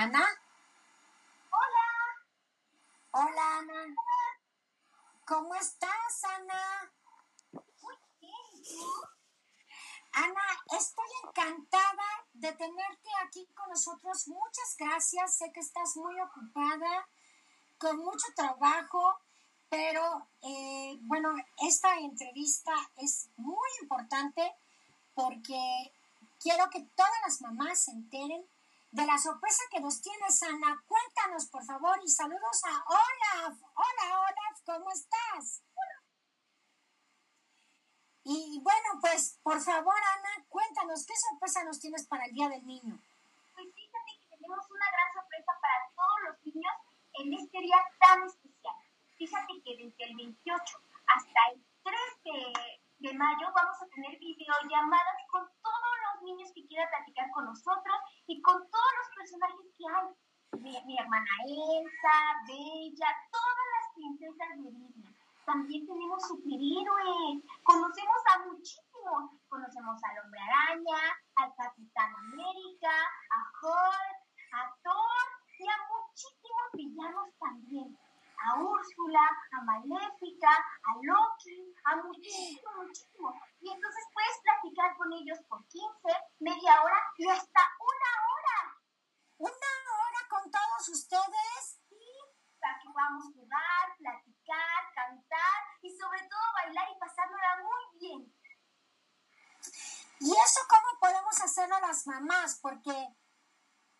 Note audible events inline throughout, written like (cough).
Ana. Hola. Hola, Ana. ¿Cómo estás, Ana? Muy bien. Ana, estoy encantada de tenerte aquí con nosotros. Muchas gracias. Sé que estás muy ocupada, con mucho trabajo, pero eh, bueno, esta entrevista es muy importante porque quiero que todas las mamás se enteren de la sorpresa que nos tienes, Ana. Cuéntanos, por favor, y saludos a Olaf. Hola, Olaf, ¿cómo estás? Y bueno, pues, por favor, Ana, cuéntanos, ¿qué sorpresa nos tienes para el Día del Niño? Pues fíjate que tenemos una gran sorpresa para todos los niños en este día tan especial. Fíjate que desde el 28 hasta el 3 de, de mayo vamos a tener videollamadas con todos los niños que quieran platicar con nosotros y con todos los personajes que hay. Mi, mi hermana Elsa, Bella, todas las princesas de Disney. También tenemos superhéroes. Conocemos a muchísimos. Conocemos al Hombre Araña, al Capitán América, a Hulk, a Thor y a muchísimos villanos también. A Úrsula, a Maléfica, a Loki, a muchísimos, muchísimos. Y entonces puedes platicar con ellos por 15, media hora y hasta una hora. ¿Una hora con todos ustedes? Sí, para que podamos jugar, platicar, cantar y sobre todo bailar y pasárnosla muy bien. ¿Y eso cómo podemos hacerlo las mamás? Porque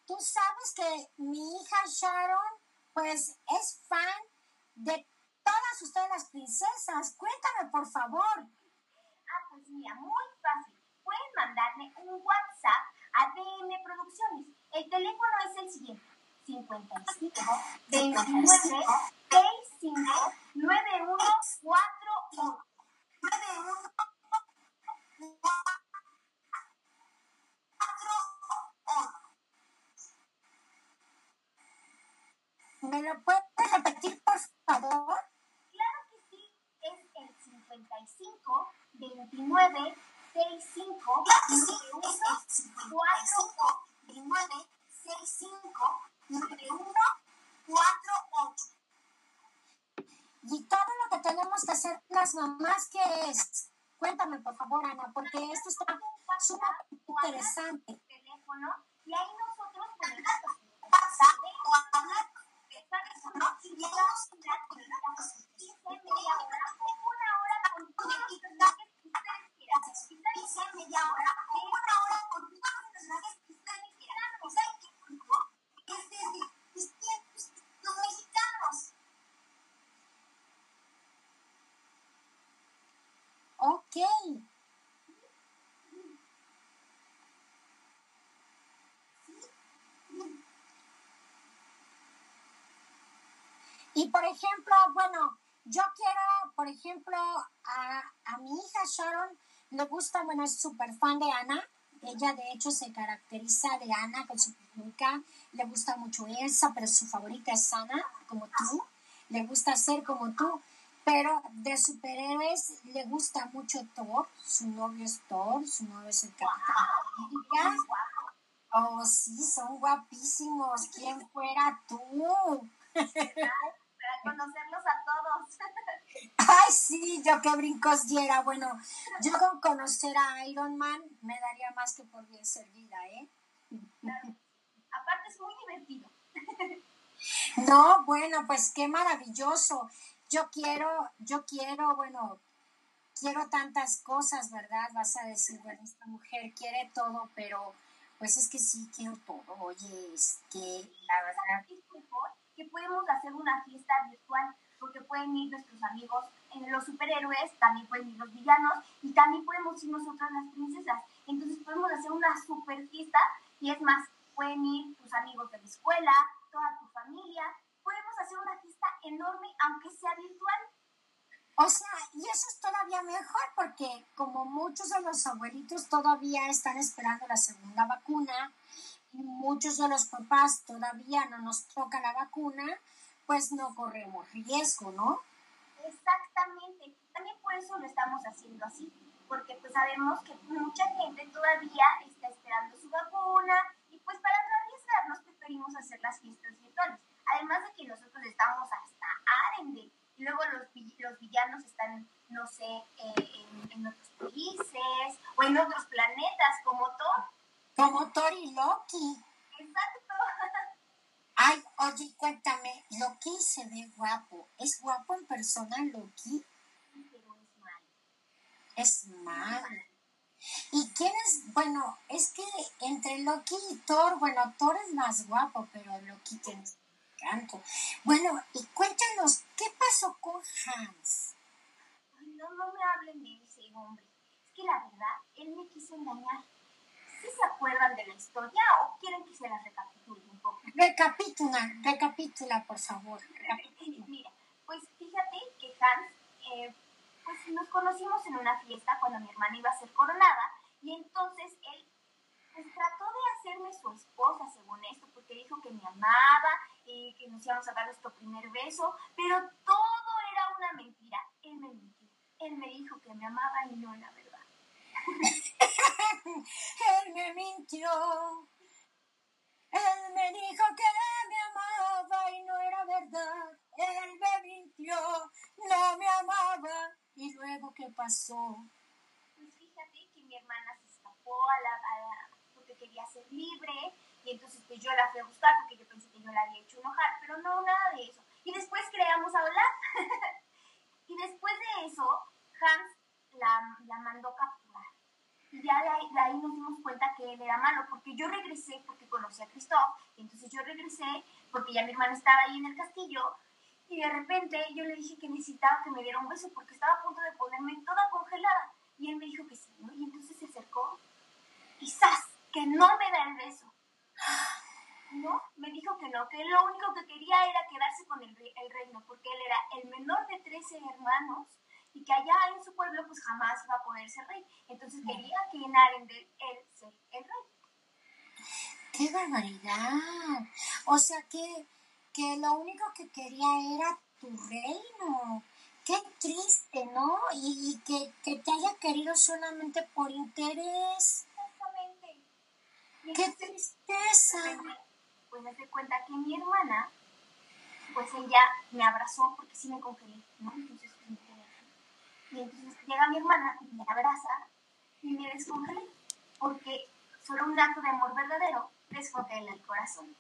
tú sabes que mi hija Sharon, pues es fan de todas ustedes las princesas. Cuéntame, por favor. Ah, pues mira, muy fácil. Pueden mandarme un WhatsApp a DM Producciones. El teléfono es el siguiente. 55 29 65 9148. 9148. Ana, porque esto está súper interesante. el teléfono y ahí nosotros ponemos WhatsApp o hablar de teléfono y llegamos a una 15 media hora o una hora con todos los personajes que ustedes quieran. Quizás media hora o una hora con todos los personajes que ustedes quieran. O sea, que es decir, los mexicanos. Ok. Y por ejemplo, bueno, yo quiero, por ejemplo, a, a mi hija Sharon le gusta, bueno, es súper fan de Ana. Ella de hecho se caracteriza de Ana con su peluca. Le gusta mucho Elsa, pero su favorita es Ana, como tú. Le gusta ser como tú. Pero de superhéroes le gusta mucho Thor. Su novio es Thor, su novio es el Capitán. Oh, sí, son guapísimos. ¿Quién fuera tú? Para conocerlos a todos. (laughs) Ay, sí, yo qué brincos diera. Bueno, yo con conocer a Iron Man me daría más que por bien servida, ¿eh? Aparte es muy divertido. (laughs) No, bueno, pues qué maravilloso. Yo quiero, yo quiero, bueno, quiero tantas cosas, ¿verdad? Vas a decir, bueno, esta mujer quiere todo, pero pues es que sí quiero todo. Oye, es que la verdad. que podemos hacer una fiesta pueden ir nuestros amigos en los superhéroes, también pueden ir los villanos y también podemos ir nosotras las princesas. Entonces podemos hacer una super fiesta y es más, pueden ir tus amigos de la escuela, toda tu familia. Podemos hacer una fiesta enorme aunque sea virtual. O sea, y eso es todavía mejor porque como muchos de los abuelitos todavía están esperando la segunda vacuna muchos de los papás todavía no nos toca la vacuna, pues no corremos riesgo, ¿no? Exactamente. También por eso lo estamos haciendo así, porque pues sabemos que mucha gente todavía está esperando su vacuna y pues para no arriesgarnos preferimos hacer las fiestas virtuales. Además de que nosotros estamos hasta Arendelle y luego los, los villanos están, no sé, eh, en, otros países o en otros planetas, como Thor. Como Thor y Loki. Exacto. (laughs) Ay, oye, cuéntame, Loki se ve guapo. ¿Es guapo en persona Loki? Pero es malo. Es malo. ¿Y quién es? Bueno, es que entre Loki y Thor, bueno, Thor es más guapo, pero Loki tiene canto. Bueno, y cuéntanos, ¿qué pasó con Hans? Ay, no, no me hablen de ese hombre. Es que la verdad, él me quiso engañar. ¿Sí se acuerdan de la historia o quieren que se la recapitule? Recapitula, recapitula, por favor. Mira, pues fíjate que Hans, eh, pues nos conocimos en una fiesta cuando mi hermana iba a ser coronada y entonces él pues trató de hacerme su esposa, según esto, porque dijo que me amaba y que nos íbamos a dar nuestro primer beso, pero todo era una mentira. Él me mintió. Él me dijo que me amaba y no era verdad. (laughs) Él me mintió. Él me dijo que me amaba y no era verdad. Él me mintió, no me amaba. ¿Y luego qué pasó? Pues fíjate que mi hermana se escapó a la, a la porque quería ser libre y entonces pues yo la fui a buscar porque yo pensé que yo la había hecho enojar, pero no, nada de eso. Y después creamos a hablar. y después de eso, Hans la, la mandó capturar. Y ya de ahí, nos dimos cuenta que él era malo, porque yo regresé porque conocí a Christoph, y entonces yo regresé porque ya mi hermana estaba ahí en el castillo, y de repente yo le dije que necesitaba que me diera un beso porque estaba a punto de ponerme toda congelada. Y él me dijo que sí, ¿no? Y entonces se acercó, quizás, que no me da el beso. No, me dijo que no, que lo único que quería era quedarse con el, el reino, porque él era el menor de 13 hermanos y que allá en su pueblo pues jamás iba a poder ser rey. Entonces quería que en Arendelle él ser el rey. ¡Qué barbaridad! O sea que, que lo único que quería era tu reino. Qué triste, ¿no? Y, y que, que, te haya querido solamente por interés. Exactamente. ¡Qué tristeza! Pues me di cuenta que mi hermana, pues ella me abrazó porque sí me congelé, ¿no? Entonces y entonces llega mi hermana, me abraza y me descongela, porque solo un acto de amor verdadero descongela el corazón.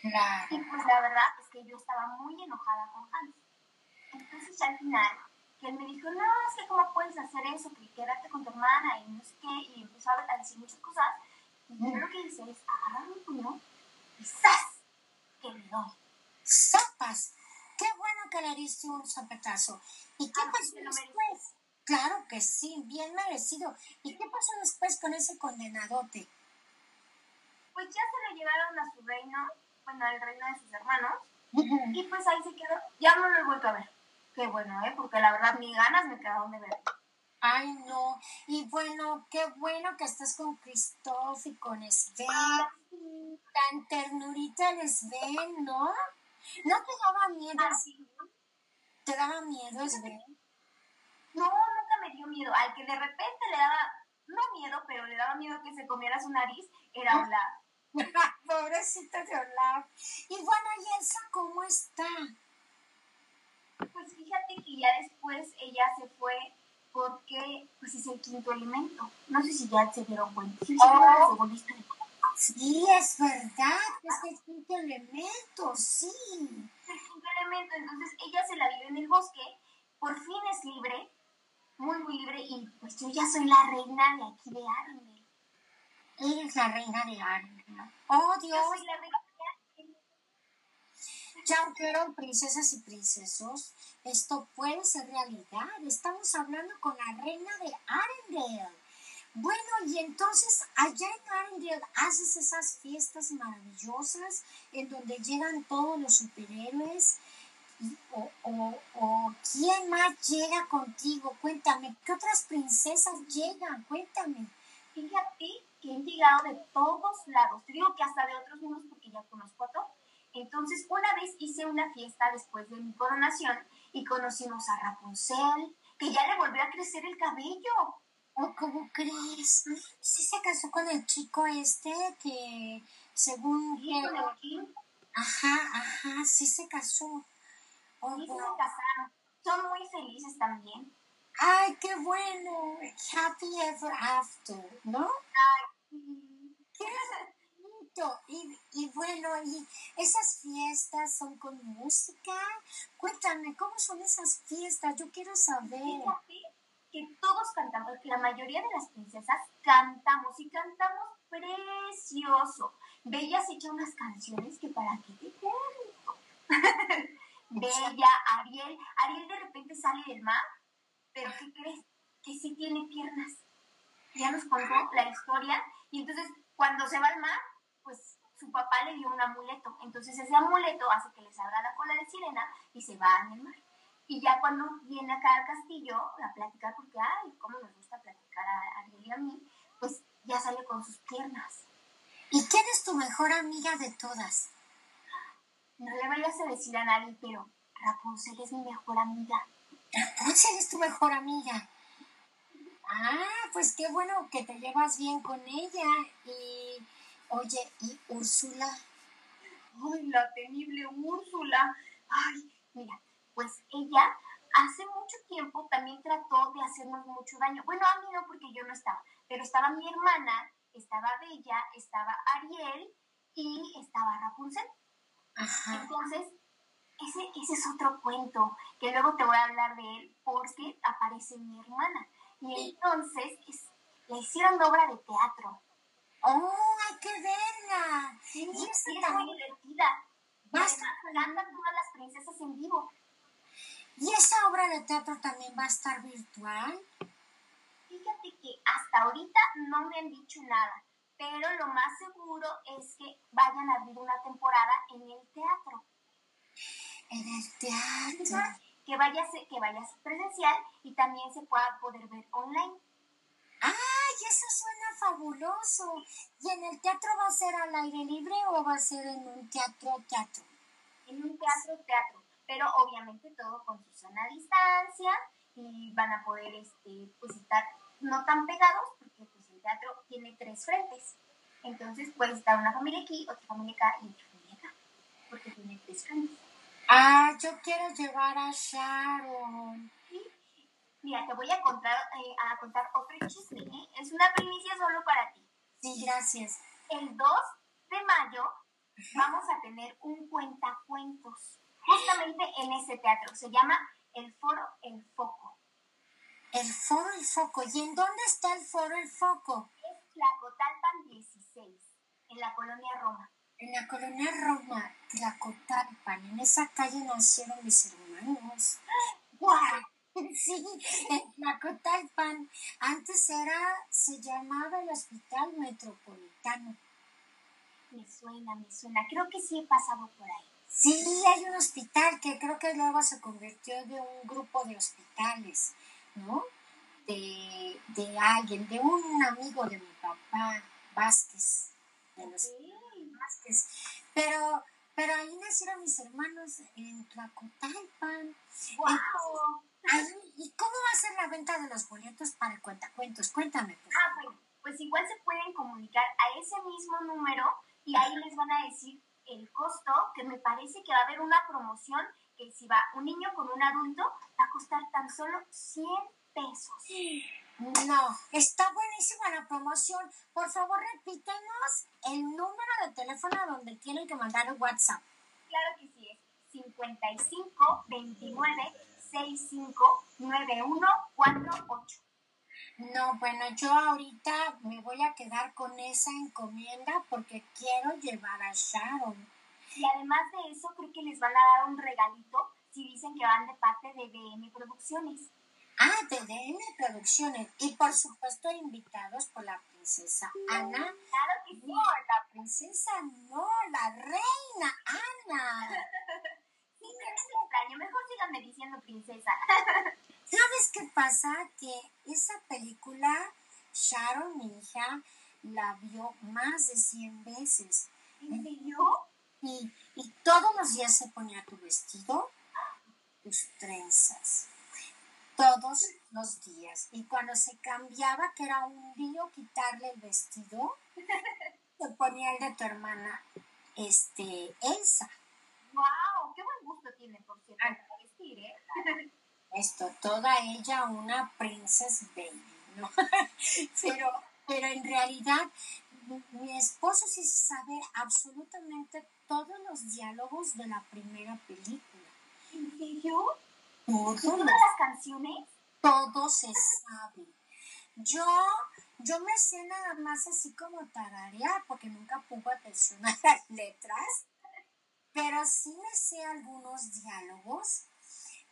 Claro. Y pues la verdad es que yo estaba muy enojada con Hans. Entonces al final, que él me dijo, no, es que cómo puedes hacer eso, que quédate con tu hermana y no sé qué, y empezó a decir muchas cosas. Y yo lo que hice es agarrar mi puño y ¡zas! que me doy. ¡Sopas! Qué bueno que le diste un zapetazo. ¿Y qué pasó después? Claro que sí, bien merecido. ¿Y qué pasó después con ese condenadote? Pues ya se lo llevaron a su reino, bueno, al reino de sus hermanos, y pues ahí se quedó. Ya no lo he vuelto a ver. Qué bueno, ¿eh? Porque la verdad ni ganas me quedaron de ver. Ay, no. Y bueno, qué bueno que estás con Christoph y con Sven. Tan ternurita les ven, ¿no? ¿No te daba miedo así? ¿Te daba miedo, Sven? No, nunca me dio miedo. Al que de repente le daba, no miedo, pero le daba miedo que se comiera su nariz, era Olaf. (laughs) Pobrecito de Olaf. Y bueno, ¿y Elsa cómo está? Pues fíjate que ya después ella se fue porque pues es el quinto elemento. No sé si ya se dieron cuenta. Sí, oh. Sí es verdad, es el quinto elemento, sí. El quinto elemento, entonces ella se la vive en el bosque, por fin es libre, muy, muy libre, y pues yo ya soy la reina de aquí de Arendelle. Eres la reina de Arendelle. Oh, Dios. Yo soy la reina ya quiero princesas y princesos, esto puede ser realidad. Estamos hablando con la reina de Arendelle. Bueno, y entonces allá en Arendelle haces esas fiestas maravillosas en donde llegan todos los superhéroes. O, o, o, quién más llega contigo? Cuéntame, ¿qué otras princesas llegan? Cuéntame. Fíjate que han llegado de todos lados. Te digo que hasta de otros mundos porque ya conozco a todos. Entonces, una vez hice una fiesta después de mi coronación y conocimos a Rapunzel, que ya le volvió a crecer el cabello. ¿Cómo crees? Sí se casó con el chico este que según el Kim. Ajá, ajá, sí se casó. Oh, Sí, wow. casaron. Son muy felices también. Ay, qué bueno. Happy ever after, ¿no? Mm, Qué bonito. Y, y bueno, y esas fiestas son con música. Cuéntame, ¿cómo son esas fiestas? Yo quiero saber. Fíjate que todos cantamos, la mayoría de las princesas cantamos y cantamos precioso. Bella se echa unas canciones que para qué te cuento. (laughs) Bella, Ariel, Ariel de repente sale del mar, pero ¿qué crees? Que sí tiene piernas. Ya nos contó la historia y entonces cuando se va al mar, pues su papá le dio un amuleto. Entonces ese amuleto hace que le salga la cola de sirena y se va el mar. Y ya cuando viene acá al castillo a platicar, porque, ay, cómo nos gusta platicar a Ariel y a mí, pues ya sale con sus piernas. ¿Y quién es tu mejor amiga de todas? No le vayas a decir a nadie, pero Rapunzel es mi mejor amiga. Rapunzel es tu mejor amiga. Ah, pues qué bueno que te llevas bien con ella. Y, oye, ¿y Úrsula? Ay, la temible Úrsula. Ay, mira, pues ella hace mucho tiempo también trató de hacernos mucho daño. Bueno, a mí no porque yo no estaba, pero estaba mi hermana, estaba Bella, estaba Ariel y estaba Rapunzel. Ajá. Entonces, ese, ese es otro cuento que luego te voy a hablar de él porque aparece mi hermana. Y entonces es- le hicieron obra de teatro. ¡Oh, hay que verla! Sí, Y es muy divertida. Y Va a además estar- cantan todas las princesas en vivo. ¿Y esa obra de teatro también va a estar virtual? Fíjate que hasta ahorita no me han dicho nada, pero lo más seguro es que vayan a abrir una temporada en el teatro. En el teatro. Que vayas, que vayas presencial y también se pueda poder ver online. ¡Ay, eso suena fabuloso! ¿Y en el teatro va a ser al aire libre o va a ser en un teatro, teatro? en un teatro, teatro, pero obviamente todo con su sana distancia y van a poder este, pues estar no tan pegados porque pues el teatro tiene tres frentes. Entonces puede estar una familia aquí, otra familia acá y otra familia acá, porque tiene tres frentes. Ah, yo quiero llevar a Sharon. Mira, te voy a contar, eh, a contar otro chisme, ¿eh? Es una primicia solo para ti. Sí, gracias. El 2 de mayo vamos a tener un cuentacuentos, justamente en ese teatro. Se llama el Foro El Foco. El foro El Foco. ¿Y en dónde está el foro El Foco? Es Tlacotalpan 16, en la colonia Roma. En la colonia Roma, Tlacotalpan. En esa calle nacieron mis hermanos. ¡Guau! (laughs) Sí, en Tlacotalpan. Antes era, se llamaba el Hospital Metropolitano. Me suena, me suena. Creo que sí he pasado por ahí. Sí, hay un hospital que creo que luego se convirtió de un grupo de hospitales, ¿no? De, de alguien, de un amigo de mi papá, Vázquez, de los Vázquez. Pero, pero ahí nacieron mis hermanos en Tlacotalpan. ¡Guau! Ahí- ¿Y cómo va a ser la venta de los boletos para el cuentacuentos? Cuéntame, por Ah, bueno, pues igual se pueden comunicar a ese mismo número y ahí les van a decir el costo, que me parece que va a haber una promoción que si va un niño con un adulto va a costar tan solo 100 pesos. No, está buenísima la promoción. Por favor, repítenos el número de teléfono donde tienen que mandar el WhatsApp. Claro que sí, es 55 29 65 91 48. No, bueno, yo ahorita me voy a quedar con esa encomienda porque quiero llevar a Sharon. Y además de eso, creo que les van a dar un regalito si dicen que van de parte de BM Producciones. Ah, de DM Producciones. Y por supuesto, invitados por la princesa Ana. Claro que sí. No, la princesa no, la reina Ana. (laughs) Sí, es extraño. Mejor síganme diciendo princesa. (laughs) ¿Sabes qué pasa? Que esa película, Sharon, mi hija, la vio más de 100 veces. ¿En serio? Y, y todos los días se ponía tu vestido, tus trenzas. Todos los días. Y cuando se cambiaba, que era un lío quitarle el vestido, (laughs) te ponía el de tu hermana, este, Elsa. ¡Wow! ¡Qué buen gusto tiene, por cierto, ah. vestir, ¿eh? (laughs) Esto, toda ella una princess baby, ¿no? (laughs) pero, pero en realidad, mi, esposo sí sabe absolutamente todos los diálogos de la primera película. ¿En serio? Todos. ¿Todas las canciones? Todo se sabe. Yo, yo me sé nada más así como tararear, porque nunca pongo atención a las letras, pero sí me sé algunos diálogos,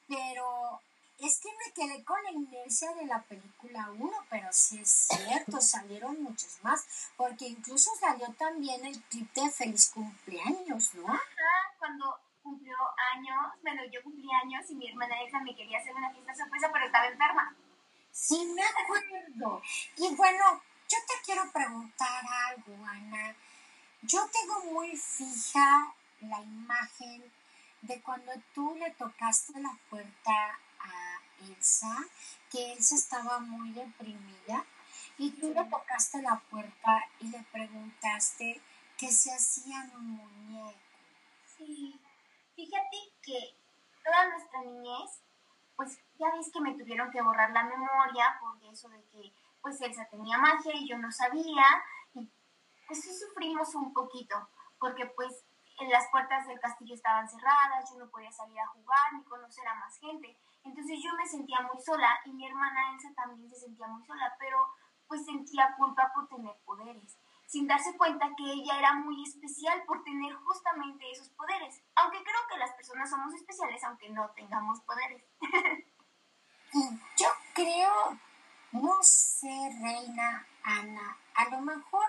pero es que me quedé con la inercia de la película 1, pero sí es cierto, (laughs) salieron muchos más, porque incluso salió también el clip de Feliz Cumpleaños, ¿no? Ajá, cuando cumplió años, bueno, yo cumplí años y mi hermana Elsa me quería hacer una fiesta sorpresa, pero estaba enferma. Sí, me acuerdo. Y bueno, yo te quiero preguntar algo, Ana. Yo tengo muy fija la imagen de cuando tú le tocaste la puerta a Elsa, que Elsa estaba muy deprimida, y tú le tocaste la puerta y le preguntaste que se hacían un muñeco. Sí, fíjate que toda nuestra niñez pues ya ves que me tuvieron que borrar la memoria por eso de que pues Elsa tenía magia y yo no sabía y pues sí sufrimos un poquito porque pues en las puertas del castillo estaban cerradas, yo no podía salir a jugar ni conocer a más gente. Entonces yo me sentía muy sola y mi hermana Elsa también se sentía muy sola, pero pues sentía culpa por tener poderes, sin darse cuenta que ella era muy especial por tener justamente esos poderes. Aunque creo que las personas somos especiales aunque no tengamos poderes. (laughs) Yo creo, no sé, Reina Ana, a lo mejor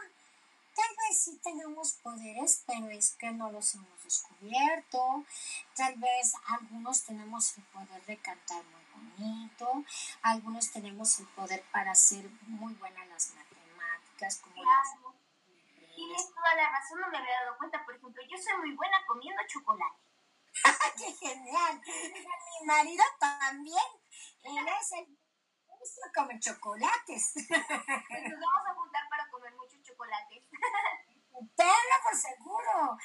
vez sí tenemos poderes, pero es que no los hemos descubierto. Tal vez algunos tenemos el poder de cantar muy bonito, algunos tenemos el poder para ser muy buenas las matemáticas, como claro. Tienes toda la razón, no me había dado cuenta. Por ejemplo, yo soy muy buena comiendo chocolate. (laughs) ¡Qué genial! Mi marido también. Él es el come chocolates. Pues nos vamos a juntar chocolates. (laughs) Tenlo por seguro.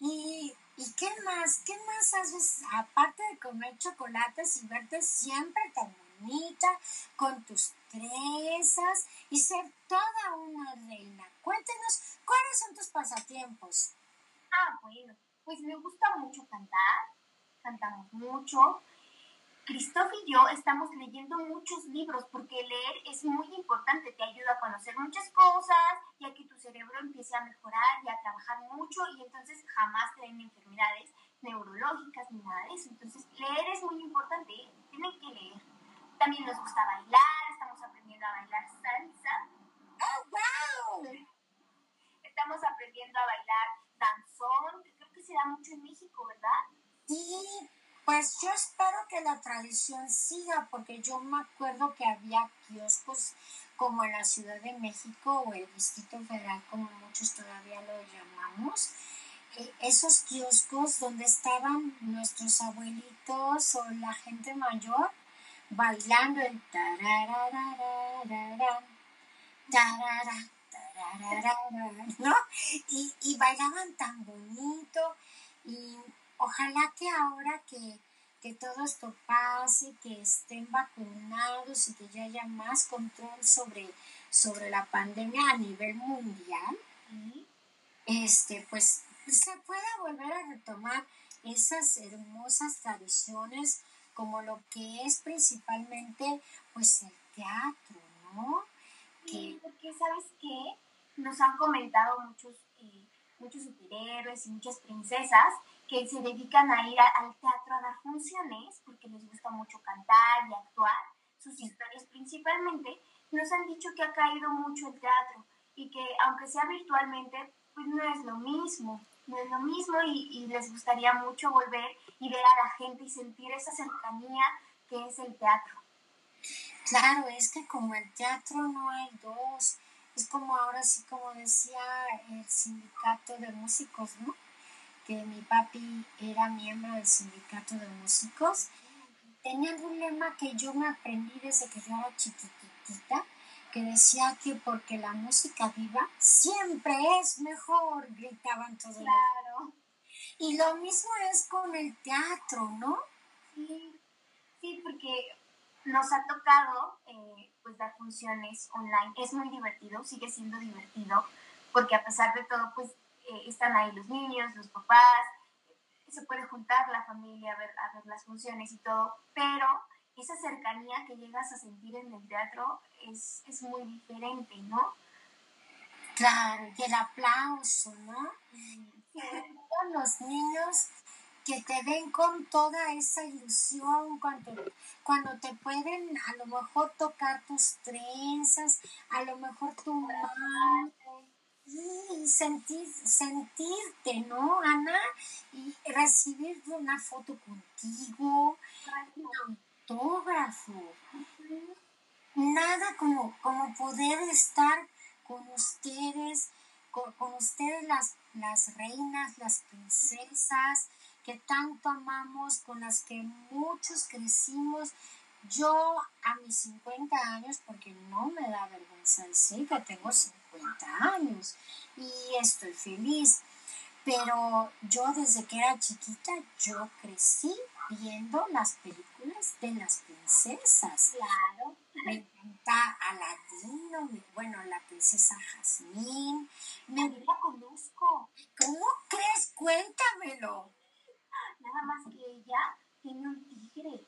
¿Y, ¿Y qué más? ¿Qué más haces aparte de comer chocolates y verte siempre tan bonita, con tus trenzas y ser toda una reina? Cuéntenos, ¿cuáles son tus pasatiempos? Ah, bueno pues me gusta mucho cantar, cantamos mucho. Cristóf y yo estamos leyendo muchos libros porque leer es muy importante, te ayuda a conocer muchas cosas y a que tu cerebro empiece a mejorar y a trabajar mucho y entonces jamás te den enfermedades neurológicas ni nada de eso. Entonces leer es muy importante, tienen que leer. También nos gusta bailar, estamos aprendiendo a bailar salsa. ¡Oh, wow! Estamos aprendiendo a bailar danzón, se da mucho en México, ¿verdad? Sí, pues yo espero que la tradición siga, porque yo me acuerdo que había kioscos como en la Ciudad de México o el Distrito Federal, como muchos todavía lo llamamos. Eh, esos kioscos donde estaban nuestros abuelitos o la gente mayor bailando el ¿no? Y, y bailaban tan bonito y ojalá que ahora que, todo esto pase, que estén vacunados y que ya haya más control sobre, sobre la pandemia a nivel mundial, este, pues se pueda volver a retomar esas hermosas tradiciones como lo que es principalmente pues el teatro, ¿no? Que, porque sabes qué, nos han comentado muchos, eh, muchos superhéroes y muchas princesas que se dedican a ir al teatro a dar funciones porque les gusta mucho cantar y actuar, sus historias principalmente, nos han dicho que ha caído mucho el teatro y que aunque sea virtualmente, pues no es lo mismo, no es lo mismo y, y les gustaría mucho volver y ver a la gente y sentir esa cercanía que es el teatro. Claro, es que como el teatro no hay dos, es como ahora sí, como decía el sindicato de músicos, ¿no? Que mi papi era miembro del sindicato de músicos. Tenían un lema que yo me aprendí desde que yo era chiquitita que decía que porque la música viva siempre es mejor, gritaban todos. Claro. Y lo mismo es con el teatro, ¿no? Sí, sí, porque nos ha tocado eh, pues dar funciones online. Es muy divertido, sigue siendo divertido, porque a pesar de todo, pues eh, están ahí los niños, los papás, se puede juntar la familia a ver, a ver las funciones y todo, pero esa cercanía que llegas a sentir en el teatro es, es muy diferente, ¿no? Claro, y el aplauso, ¿no? los niños que te ven con toda esa ilusión, cuando, cuando te pueden a lo mejor tocar tus trenzas, a lo mejor tu mano, y sentir, sentirte, ¿no, Ana? Y recibir una foto contigo, un autógrafo. Nada como, como poder estar con ustedes, con, con ustedes las, las reinas, las princesas que tanto amamos, con las que muchos crecimos. Yo a mis 50 años, porque no me da vergüenza decir que tengo 50 años y estoy feliz, pero yo desde que era chiquita, yo crecí viendo las películas de las princesas. Claro. Me encanta Aladino, bueno, la princesa Jasmine. Me la conozco. ¿Cómo crees? Cuéntamelo. Nada más que ella tiene un tigre.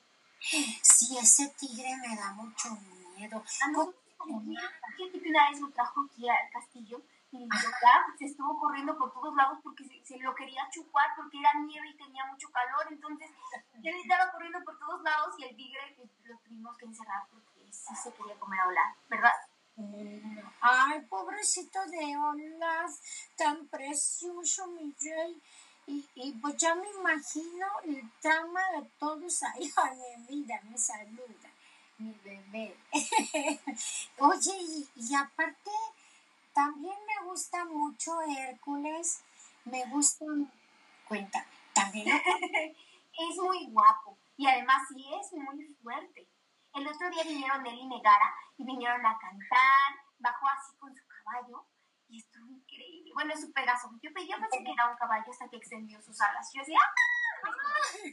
Sí, ese tigre me da mucho miedo. Fíjate que una vez lo trajo aquí al castillo y papá se estuvo corriendo por todos lados porque se, lo quería chupar porque era nieve y tenía mucho calor. Entonces él estaba corriendo por todos lados y el tigre pues, lo tuvimos que encerrar porque sí se quería comer a Olaf, ¿verdad? Ay, pobrecito de Olaf, tan precioso, mi rey. Y, y, pues ya me imagino el trama de todos ahí. (laughs) Ay, mira, me saluda, mi bebé. (laughs) Oye, y, y, aparte, también me gusta mucho Hércules. Me gusta. Cuéntame, también. (laughs) es muy guapo y además sí es muy fuerte. El otro día vinieron él y Megara y vinieron a cantar, bajó así con su caballo y estuvo increíble. Bueno, es su Pegaso. Yo, yo pensé que era un caballo hasta que extendió sus alas. Yo decía, ¡ah!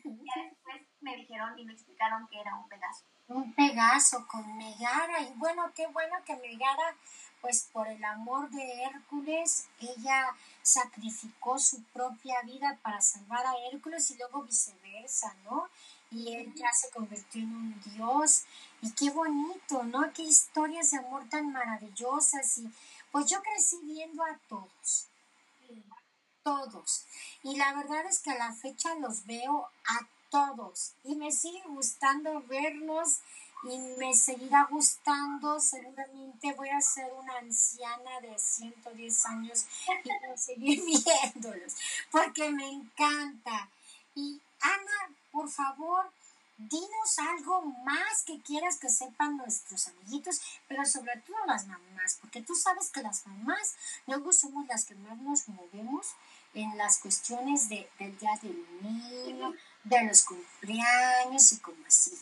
Y después me dijeron y me explicaron que era un Pegaso. Un Pegaso con Megara. Y bueno, qué bueno que Megara, pues por el amor de Hércules, ella sacrificó su propia vida para salvar a Hércules y luego viceversa, ¿no? Y él ya se convirtió en un dios. Y qué bonito, ¿no? Qué historias de amor tan maravillosas y pues yo crecí viendo a todos, todos. Y la verdad es que a la fecha los veo a todos y me sigue gustando verlos y me seguirá gustando. Seguramente voy a ser una anciana de 110 años y seguir (laughs) viéndolos porque me encanta. Y Ana, por favor, dinos algo más que quieras que sepan nuestros amiguitos, pero sobre todo las mamás, porque tú sabes que las mamás luego somos las que más nos movemos en las cuestiones de, del día del niño, de los cumpleaños y como así.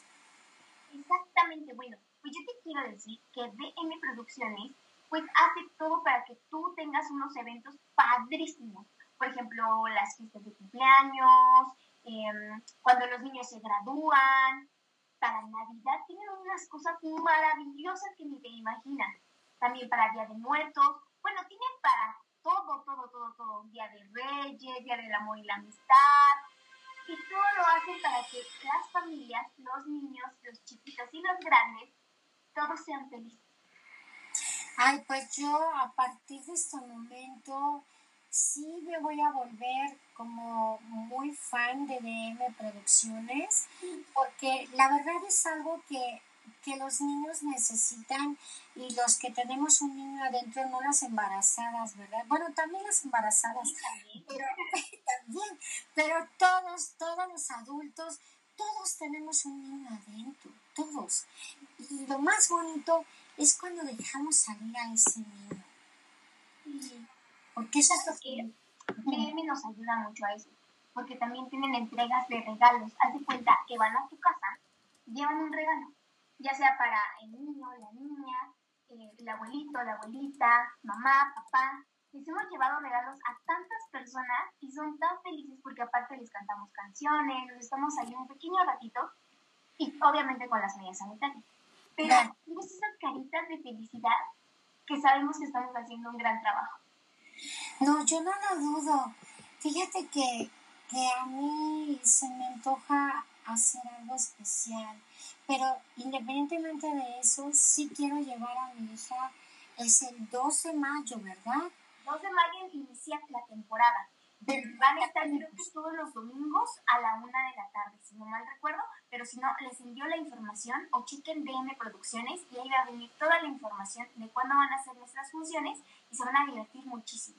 Exactamente, bueno, pues yo te quiero decir que DM Producciones pues hace todo para que tú tengas unos eventos padrísimos. Por ejemplo, las fiestas de cumpleaños, Em, cuando los niños se gradúan, para Navidad tienen unas cosas maravillosas que ni te imaginas. También para Día de Muertos. Bueno, tienen para todo, todo, todo, todo. Día de Reyes, Día del Amor y la Amistad. Y todo lo hacen para que las familias, los niños, los chiquitos y los grandes, todos sean felices. Ay, pues yo a partir de este momento sí me voy a volver como muy fan de DM Producciones, porque la verdad es algo que, que los niños necesitan y los que tenemos un niño adentro, no las embarazadas, ¿verdad? Bueno, también las embarazadas, pero (laughs) también, pero todos, todos los adultos, todos tenemos un niño adentro, todos. Y lo más bonito es cuando dejamos salir a ese niño. Porque eso es lo que DM nos ayuda mucho a eso. Porque también tienen entregas de regalos. Haz de cuenta que van a tu casa, llevan un regalo, ya sea para el niño, la niña, eh, el abuelito, la abuelita, mamá, papá, les hemos llevado regalos a tantas personas y son tan felices porque aparte les cantamos canciones, nos estamos ahí un pequeño ratito y obviamente con las medidas sanitarias. Pero es esas caritas de felicidad que sabemos que estamos haciendo un gran trabajo. No, yo no lo dudo. Fíjate que, que a mí se me antoja hacer algo especial, pero independientemente de eso, sí quiero llevar a mi hija, es el 12 de mayo, ¿verdad? 2 de mayo inicia la temporada. Van a estar creo que todos los domingos a la una de la tarde, si no mal recuerdo, pero si no, les envío la información o chequen DM Producciones y ahí va a venir toda la información de cuándo van a ser nuestras funciones y se van a divertir muchísimo.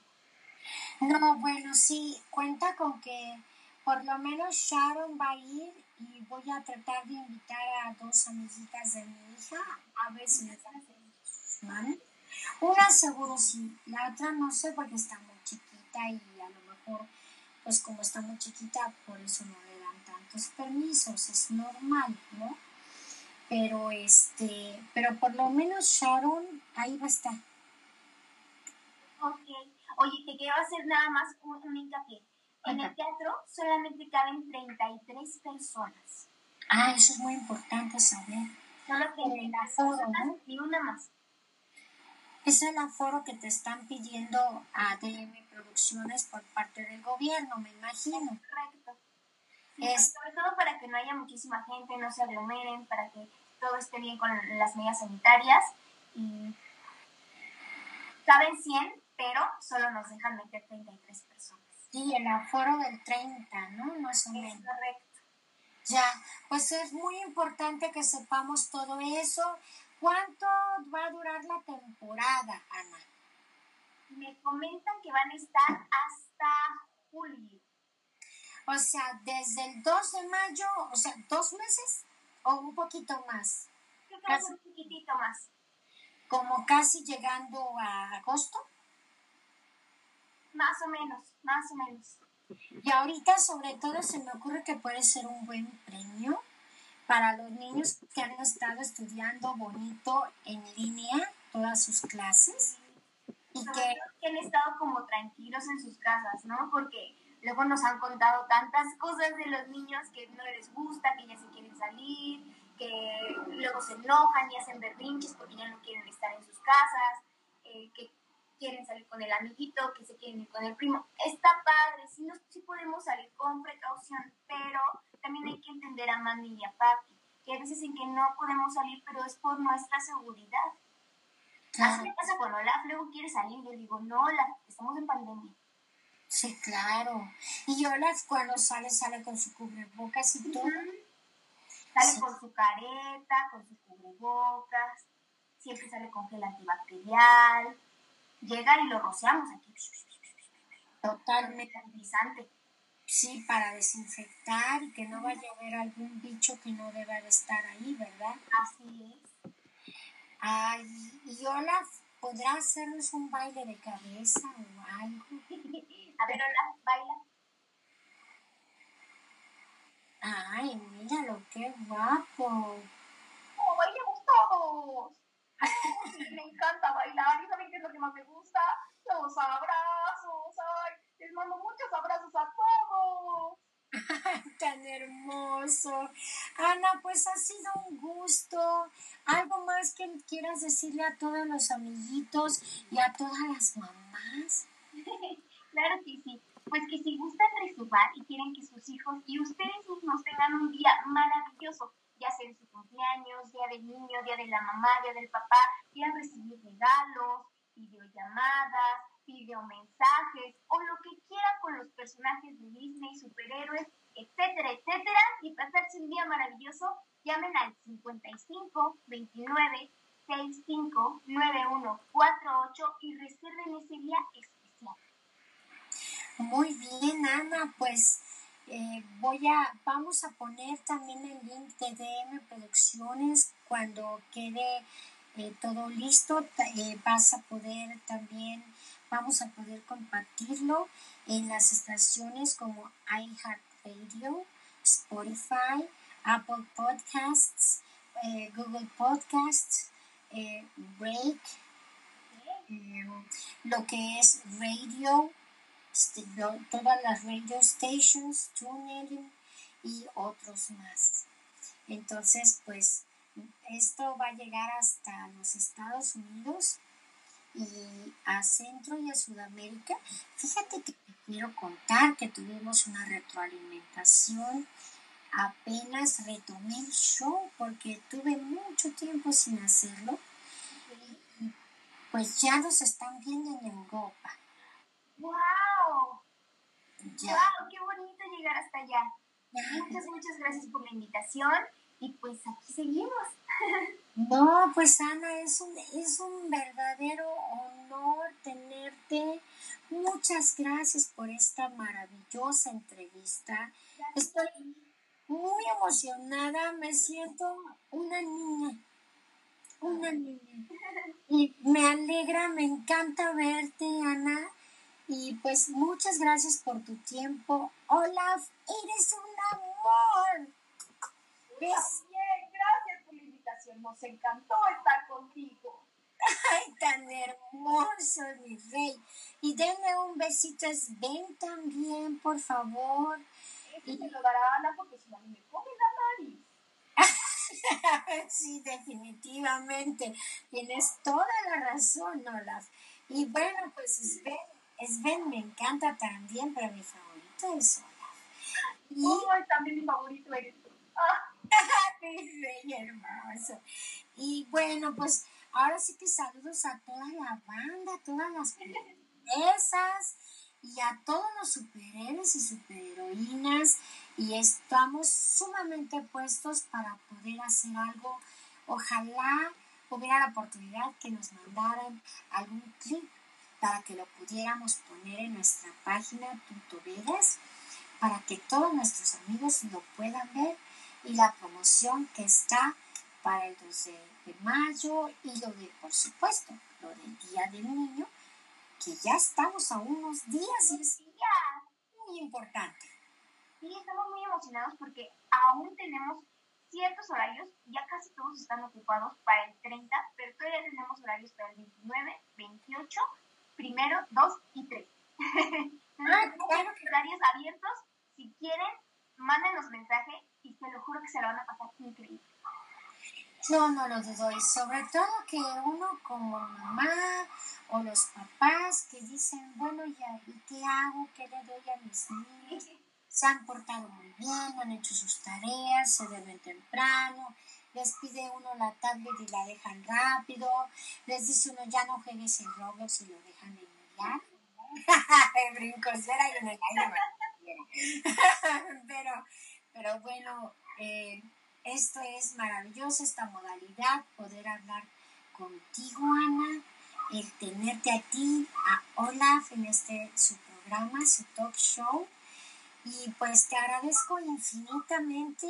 No, bueno, sí, cuenta con que por lo menos Sharon va a ir y voy a tratar de invitar a dos amiguitas de mi hija a ver si me ¿vale? Una seguro sí, la otra no sé porque está muy chiquita y a lo mejor, pues como está muy chiquita, por eso no le dan tantos permisos, es normal, ¿no? Pero este, pero por lo menos Sharon ahí va a estar. Ok. Oye, te quiero hacer nada más un, un hincapié. En el teatro solamente caben 33 personas. Ah, eso es muy importante saber. Solo 33 personas y una más. Es el aforo que te están pidiendo a DM Producciones por parte del gobierno, me imagino. Correcto. Es... Sobre todo para que no haya muchísima gente, no se aglomeren, para que todo esté bien con las medidas sanitarias. Y caben 100, pero solo nos dejan meter 33 personas. Sí, el aforo del 30, ¿no? Más o menos. correcto. Ya, pues es muy importante que sepamos todo eso. ¿Cuánto va a durar la temporada, Ana? Me comentan que van a estar hasta julio. O sea, desde el 2 de mayo, o sea, dos meses o un poquito más. Yo creo que un poquitito más. Como casi llegando a agosto. Más o menos, más o menos. Y ahorita sobre todo se me ocurre que puede ser un buen premio para los niños que han estado estudiando bonito en línea todas sus clases. Y que, que han estado como tranquilos en sus casas, ¿no? Porque luego nos han contado tantas cosas de los niños que no les gusta, que ya se quieren salir, que luego se enojan y hacen berrinches porque ya no quieren estar en sus casas, eh, que quieren salir con el amiguito, que se quieren ir con el primo. Está padre, sí, no, sí podemos salir con precaución, pero también hay que entender a mami y a papi, que hay veces en que no podemos salir, pero es por nuestra seguridad. Así me pasa cuando la luego quiere salir, yo digo, no, la, estamos en pandemia. Sí, claro. Y Olaf cuando sale, sale con su cubrebocas y todo. Sale sí. con su careta, con su cubrebocas, siempre sale con gel antibacterial. Llega y lo rociamos aquí. Totalmente. Sanitizante. Sí, para desinfectar y que no vaya a haber algún bicho que no deba de estar ahí, ¿verdad? Así es. Ay, y Olaf, ¿podrá hacernos un baile de cabeza o algo? (laughs) A ver, Olaf, baila. Ay, míralo, qué guapo. ¡Oh, bailemos todos! (laughs) me encanta bailar y ¿saben qué es lo que más me gusta? Los abrazos. ¡Ay! Les mando muchos abrazos a todos. (laughs) Tan hermoso. Ana, pues ha sido un gusto. ¿Algo más que quieras decirle a todos los amiguitos y a todas las mamás? (laughs) claro que sí. Pues que si gustan reservar y quieren que sus hijos y ustedes mismos tengan un día maravilloso, ya sea en su cumpleaños, día del niño, día de la mamá, día del papá, quieran recibir regalos, videollamadas, videomensajes o lo que quieran con los personajes de Disney, superhéroes, etcétera, etcétera, y pasarse un día maravilloso, llamen al 55 29 65 91 48 y reserven ese día especial. Muy bien, Ana, pues eh, voy a, vamos a poner también el link de DM Producciones cuando quede eh, todo listo. Eh, vas a poder también, vamos a poder compartirlo en las estaciones como iHeartRadio, Spotify, Apple Podcasts, Google Podcasts, eh, break, em, lo que es radio, este, todas las radio stations, tunneling y otros más. Entonces, pues esto va a llegar hasta los Estados Unidos y a Centro y a Sudamérica. Fíjate que te quiero contar que tuvimos una retroalimentación. Apenas retomé el show porque tuve mucho tiempo sin hacerlo. Y pues ya los están viendo en Europa. ¡Wow! Ya. ¡Wow! ¡Qué bonito llegar hasta allá! Muchas, muchas gracias por la invitación y pues aquí seguimos. (laughs) No, pues Ana, es un, es un verdadero honor tenerte. Muchas gracias por esta maravillosa entrevista. Estoy muy emocionada, me siento una niña, una niña. Y me alegra, me encanta verte, Ana. Y pues muchas gracias por tu tiempo. Olaf, eres un amor. ¿Ves? gracias por la invitación. Nos encantó estar contigo. Ay, tan hermoso, mi rey. Y denle un besito a Sven también, por favor. y te lo dará Ana porque si no me come la nariz. (laughs) sí, definitivamente. Tienes toda la razón, Olaf. Y bueno, pues Sven, Sven me encanta también, pero mi favorito es Olaf. Y... Oh, también mi favorito eres tú. Ah. (laughs) hermoso. Y bueno, pues ahora sí que saludos a toda la banda, a todas las princesas y a todos los superhéroes y superheroínas. Y estamos sumamente puestos para poder hacer algo. Ojalá hubiera la oportunidad que nos mandaran algún clip para que lo pudiéramos poner en nuestra página Punto Vegas para que todos nuestros amigos lo puedan ver y la promoción que está para el 12 de mayo y lo de, por supuesto, lo del Día del Niño, que ya estamos a unos días y es muy importante. Sí, estamos muy emocionados porque aún tenemos ciertos horarios, ya casi todos están ocupados para el 30, pero todavía tenemos horarios para el 29, 28, primero, 2 y 3. (laughs) ah, horarios abiertos, si quieren, mándenos mensaje y te lo juro que se lo van a pasar increíble. No, no lo dudo. Y sobre todo que uno como mamá o los papás que dicen, bueno, ya, ¿y qué hago? ¿Qué le doy a mis niños? Se han portado muy bien, han hecho sus tareas, se duermen temprano, les pide uno la tablet y la dejan rápido, les dice uno ya no juegues en Roblox y lo dejan de inmediato. (laughs) Brincosera y en el aire. (laughs) pero pero bueno, eh, esto es maravilloso, esta modalidad, poder hablar contigo, Ana, el tenerte a ti, a Olaf en este su programa, su talk show. Y pues te agradezco infinitamente.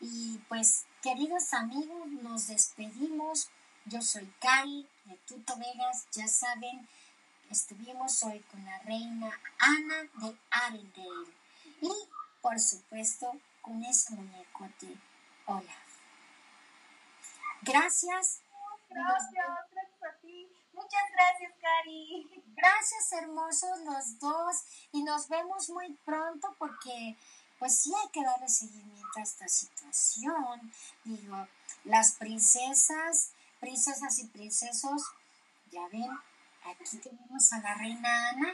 Y pues, queridos amigos, nos despedimos. Yo soy Cari de Tuto Vegas, ya saben, estuvimos hoy con la reina Ana de Arendelle. Y por supuesto, con ese muñecote Hola. Gracias. Gracias, gracias a ti. Muchas gracias, Cari. Gracias, hermosos los dos. Y nos vemos muy pronto porque, pues sí hay que darle seguimiento a esta situación. Digo, las princesas, princesas y princesos, ya ven, aquí tenemos a la reina Ana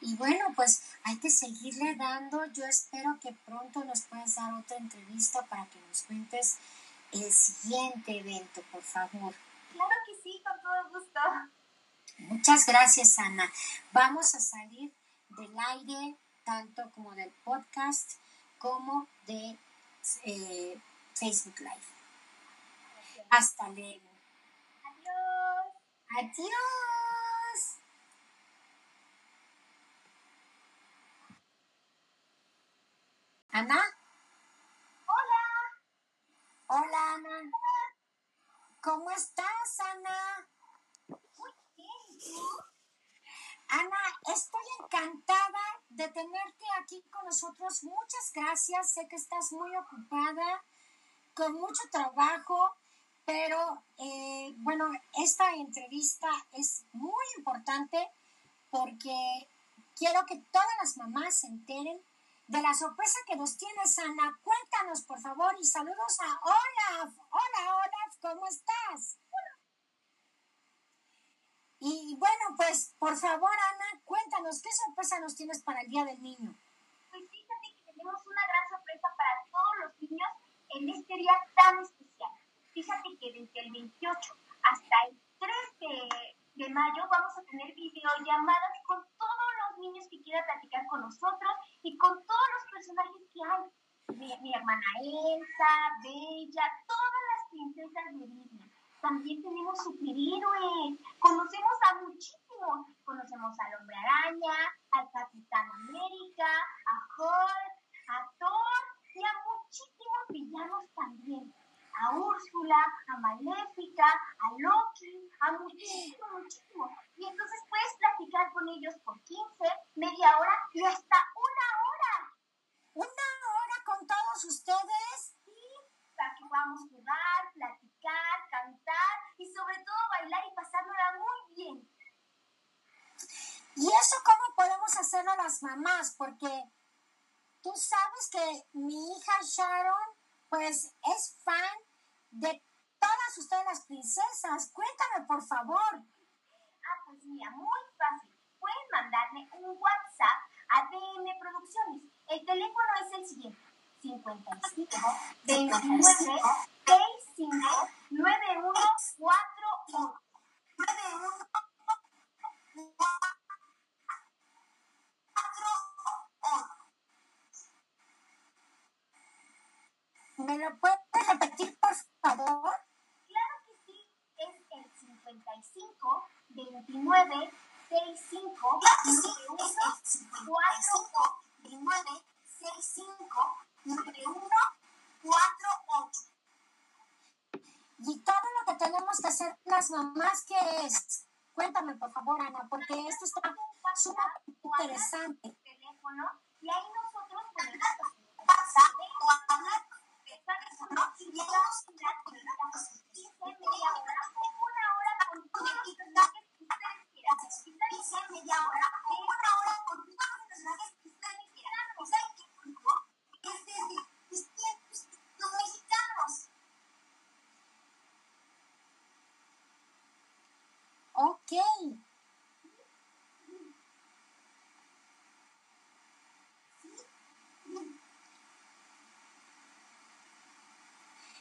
y bueno, pues hay que seguirle dando. Yo espero que pronto nos puedas dar otra entrevista para que nos cuentes el siguiente evento, por favor. Claro que sí, con todo gusto. Muchas gracias, Ana. Vamos a salir del aire, tanto como del podcast, como de eh, Facebook Live. Hasta luego. Adiós. Adiós. Ana. Hola. Hola, Ana. ¿Cómo estás, Ana? Muy bien. Ana, estoy encantada de tenerte aquí con nosotros. Muchas gracias. Sé que estás muy ocupada, con mucho trabajo, pero eh, bueno, esta entrevista es muy importante porque quiero que todas las mamás se enteren de la sorpresa que nos tienes, Ana. Cuéntanos, por favor, y saludos a Olaf. Hola, Olaf, ¿cómo estás? Y bueno, pues, por favor, Ana, cuéntanos, ¿qué sorpresa nos tienes para el Día del Niño? Pues fíjate que tenemos una gran sorpresa para todos los niños en este día tan especial. Fíjate que desde el 28 hasta el 3 de, de mayo vamos a tener videollamadas con todos los niños que quieran platicar con nosotros y con todos los personajes que hay. Mi, mi hermana Elsa, Bella, todas las princesas de Disney. También tenemos superhéroes. Conocemos a muchísimos. Conocemos al Hombre Araña, al Capitán América, a Hulk, a Thor y a muchísimos villanos también. A Úrsula, a Maléfica, a Loki, a muchísimos, muchísimos. Y entonces puedes platicar con ellos por 15, media hora y hasta una hora. ¿Una hora con todos ustedes? Sí, para que podamos jugar, platicar, cantar y sobre todo bailar y pasárnosla muy bien. ¿Y eso cómo podemos hacerlo las mamás? Porque tú sabes que mi hija Sharon, pues es fan de todas ustedes las princesas. Cuéntame, por favor. Ah, pues mira, muy fácil. Pueden mandarme un WhatsApp a DM Producciones. El teléfono es el siguiente. 55 29 65 9148 91 Por favor, Ana, porque esto está súper interesante. el teléfono y ahí nosotros podemos pasar o hablar de teléfono y llegamos a la 15 media hora o una hora con todos los personajes que ustedes quieran. Dice media hora o una hora con todos los personajes que ustedes quieran. O sea, que es decir, ustedes, los mexicanos. Ok.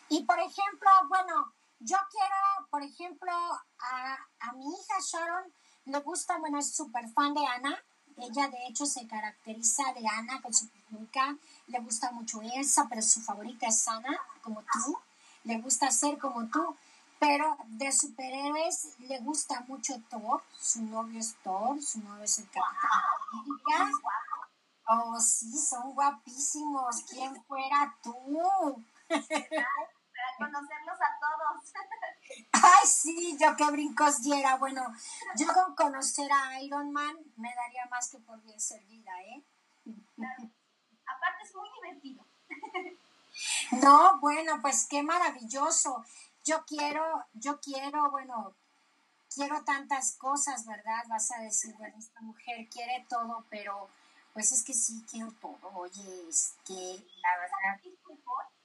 Y por ejemplo, bueno, yo quiero, por ejemplo, a, a mi hija Sharon le gusta, bueno, es súper fan de Ana. Ella de hecho se caracteriza de Ana con su peluca. Le gusta mucho Elsa, pero su favorita es Ana, como tú. Le gusta ser como tú. Pero de superhéroes le gusta mucho Thor. Su novio es Thor, su novio es el Capitán. Oh, sí, son guapísimos. ¿Quién fuera tú? para conocerlos a todos. (laughs) Ay, sí, yo qué brincos diera. Bueno, yo con conocer a Iron Man me daría más que por bien servida, ¿eh? (laughs) Aparte es muy divertido. (laughs) No, bueno, pues qué maravilloso. Yo quiero, yo quiero, bueno, quiero tantas cosas, ¿verdad? Vas a decir, bueno, esta mujer quiere todo, pero pues es que sí quiero todo. Oye, es que la verdad.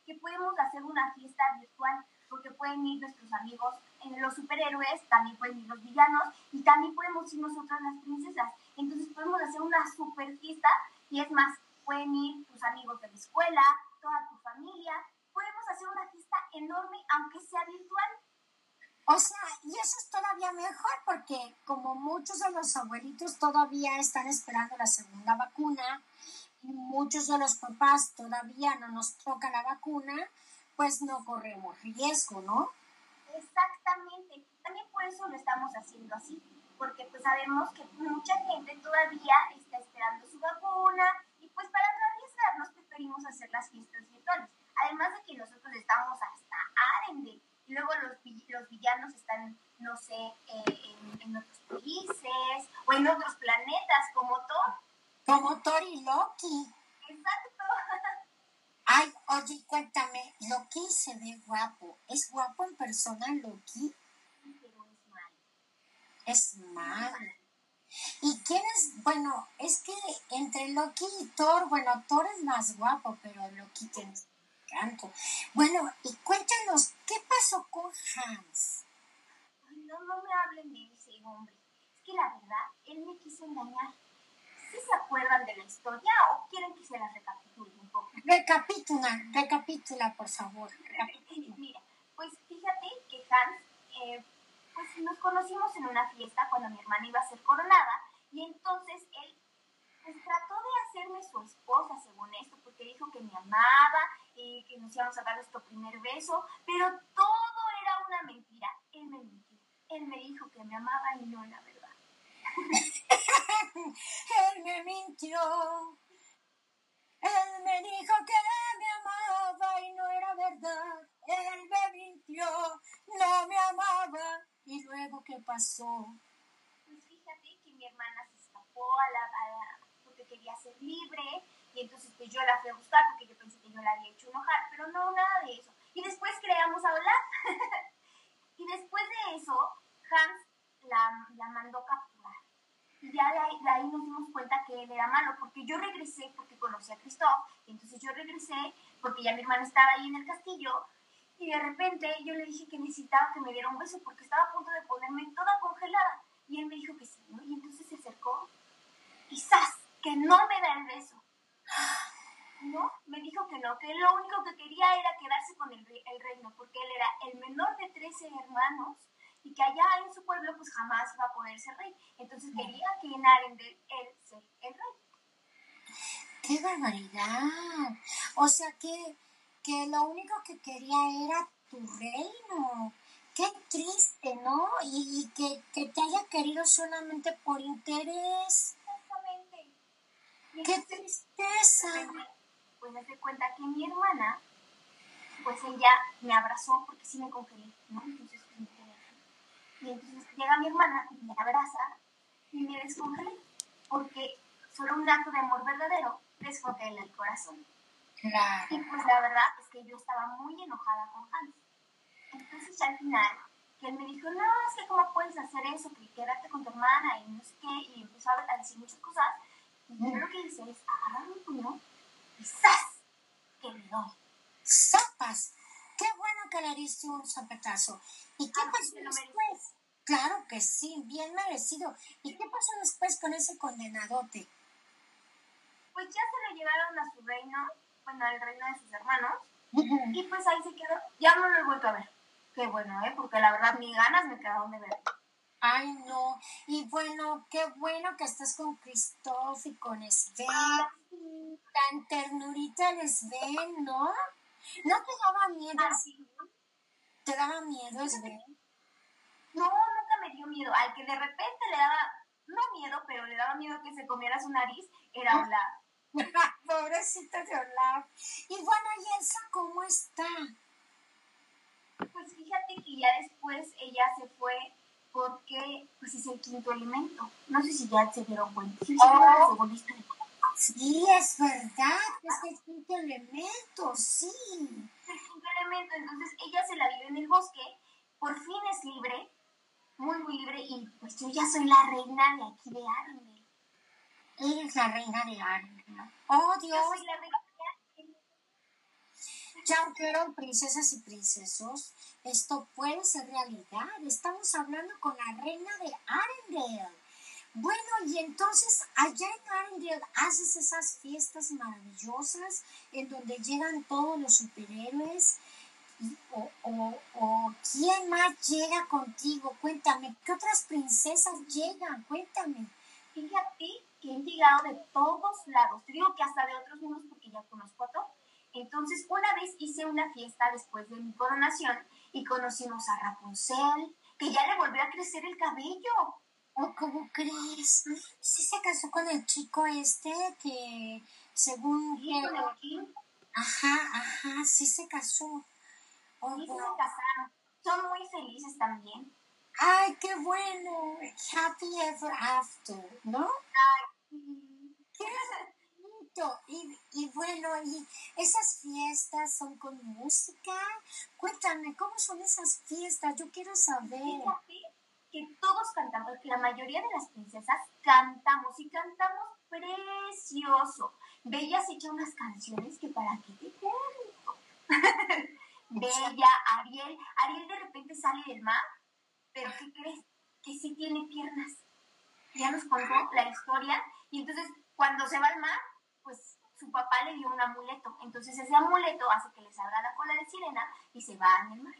Que podemos hacer una fiesta pueden ir nuestros amigos, eh, los superhéroes, también pueden ir los villanos y también podemos ir nosotras las princesas. Entonces podemos hacer una super fiesta y es más, pueden ir tus amigos de la escuela, toda tu familia. Podemos hacer una fiesta enorme aunque sea virtual. O sea, y eso es todavía mejor porque como muchos de los abuelitos todavía están esperando la segunda vacuna muchos de los papás todavía no nos toca la vacuna, pues no corremos riesgo, ¿no? Exactamente. También por eso lo estamos haciendo así, porque pues sabemos que mucha gente todavía está esperando su vacuna y pues para no arriesgarnos preferimos hacer las fiestas virtuales. Además de que nosotros estamos hasta Arende y luego los, los villanos están, no sé, eh, en, en otros países o en otros planetas como Thor. Como Tori Loki. Exacto. (laughs) Ay, Oye, cuéntame, Loki se ve guapo. ¿Es guapo en persona Loki? Pero es malo. Es malo. ¿Y quién es? Bueno, es que entre Loki y Thor, bueno, Thor es más guapo, pero Loki tiene canto. Bueno, y cuéntanos, ¿qué pasó con Hans? Ay, no, no me hablen de ese hombre. Es que la verdad, él me quiso engañar. ¿Sí se acuerdan de la historia o quieren que se la recapitule? Recapitula, recapitula, por favor. Recapitula. Mira, pues fíjate que Hans, eh, pues nos conocimos en una fiesta cuando mi hermana iba a ser coronada y entonces él pues trató de hacerme su esposa según esto porque dijo que me amaba y que nos íbamos a dar nuestro primer beso, pero todo era una mentira. Él me mintió. Él me dijo que me amaba y no era verdad. (laughs) Él me mintió. Él me dijo que me amaba y no era verdad. Él me mintió, no me amaba. ¿Y luego qué pasó? Pues fíjate que mi hermana se escapó a la, a la- porque quería ser libre y entonces pues yo la fui a buscar porque yo pensé que yo la había hecho enojar, pero no, nada de eso. Y después creamos a hablar. (laughs) y después de eso, Hans la, la mandó capturar. Y ya de ahí, nos dimos cuenta que él era malo, porque yo regresé porque conocí a Christoph, y entonces yo regresé porque ya mi hermana estaba ahí en el castillo, y de repente yo le dije que necesitaba que me diera un beso porque estaba a punto de ponerme toda congelada. Y él me dijo que sí, ¿no? Y entonces se acercó, quizás, que no me da el beso. No, me dijo que no, que lo único que quería era quedarse con el, el reino, porque él era el menor de 13 hermanos y que allá en su pueblo pues jamás iba a poder ser rey. Entonces quería que en Arendelle él ser el rey. ¡Qué barbaridad! O sea que, que lo único que quería era tu reino. Qué triste, ¿no? Y, y que, que te haya querido solamente por interés. Exactamente. Y ¡Qué tristeza! pues me di cuenta que mi hermana, pues ella me abrazó porque sí me congelé, ¿no? Entonces, pues, me quedé así. Y entonces llega mi hermana, y me abraza y me descongelé, porque solo un acto de amor verdadero descongela el corazón. Claro. Y pues la verdad es que yo estaba muy enojada con Hans. Entonces ya al final, que él me dijo, no, es que cómo puedes hacer eso, que quédate con tu hermana y no sé qué, y empezó a decir muchas cosas. Y yo lo que hice es agarrar mi puño y ¡zas! que le doy. ¡Sopas! ¡Qué bueno que le diste un zapatazo! ¿Y qué Ah, pasó se lo después? Claro que sí, bien merecido. ¿Y qué pasó después con ese condenadote? Pues ya se lo llevaron a su reino, bueno, al reino de sus hermanos, y pues ahí se quedó. Ya no lo he vuelto a ver. Qué bueno, ¿eh? Porque la verdad ni ganas me quedaron de ver. Ay, no. Y bueno, qué bueno que estás con Christoph y con Sven. Tan ternurita el Sven, ¿no? ¿No te daba miedo? Así. ¿Te daba miedo, Sven? No, nunca me dio miedo. Al que de repente le daba, no miedo, pero le daba miedo que se comiera su nariz, era Olaf. (laughs) Pobrecito de Olaf. Y bueno, ¿y Elsa cómo está? Pues fíjate que ya después ella se fue porque pues es el quinto elemento. No sé si ya se dieron cuenta. Sí, Oh. Sí, es verdad, es el quinto elemento, sí. Es quinto elemento, entonces ella se la vive en el bosque, por fin es libre, muy muy libre, y pues yo ya soy la reina de aquí de Arendelle. Eres la reina de Arendelle. Oh, Yo Dios. soy la reina de Ya quiero princesas y princesos. Esto puede ser realidad. Estamos hablando con la reina de Arendelle. Bueno, y entonces allá en Arendelle haces esas fiestas maravillosas en donde llegan todos los superhéroes. Y- O, o, o quién más llega contigo? Cuéntame, ¿qué otras princesas llegan? Cuéntame. Fíjate que han llegado de todos lados. Te digo que hasta de otros mundos porque ya conozco a todos. Entonces, una vez hice una fiesta después de mi coronación y conocimos a Rapunzel, que ya le volvió a crecer el cabello. ¿Cómo crees? Sí se casó con el chico este que según que- Ajá, ajá, sí se casó. Oh, sí se wow. casaron. Son muy felices también. Ay, qué bueno. Happy ever after, ¿no? Ay. Qué bonito. Y, y bueno, y esas fiestas son con música. Cuéntame, ¿cómo son esas fiestas? Yo quiero saber. Fíjate que todos cantamos, la mayoría de las princesas cantamos y cantamos precioso. Bella se echa unas canciones que para qué te cuento. (laughs) Bella, Ariel, Ariel de repente sale del mar, pero ¿qué crees? Que sí tiene piernas. Ya nos contó la historia y entonces cuando se va al mar, pues su papá le dio un amuleto. Entonces ese amuleto hace que le salga la cola de sirena y se va en el mar.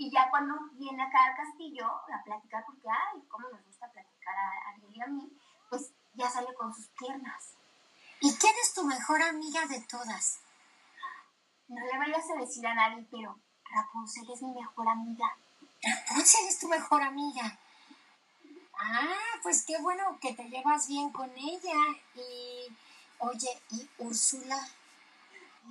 Y ya cuando viene acá al castillo a platicar, porque, ay, cómo nos gusta platicar a Ariel y a mí, pues ya sale con sus piernas. ¿Y quién es tu mejor amiga de todas? No le vayas a decir a nadie, pero Rapunzel es mi mejor amiga. Rapunzel es tu mejor amiga. Ah, pues qué bueno que te llevas bien con ella. Y, oye, ¿y Úrsula?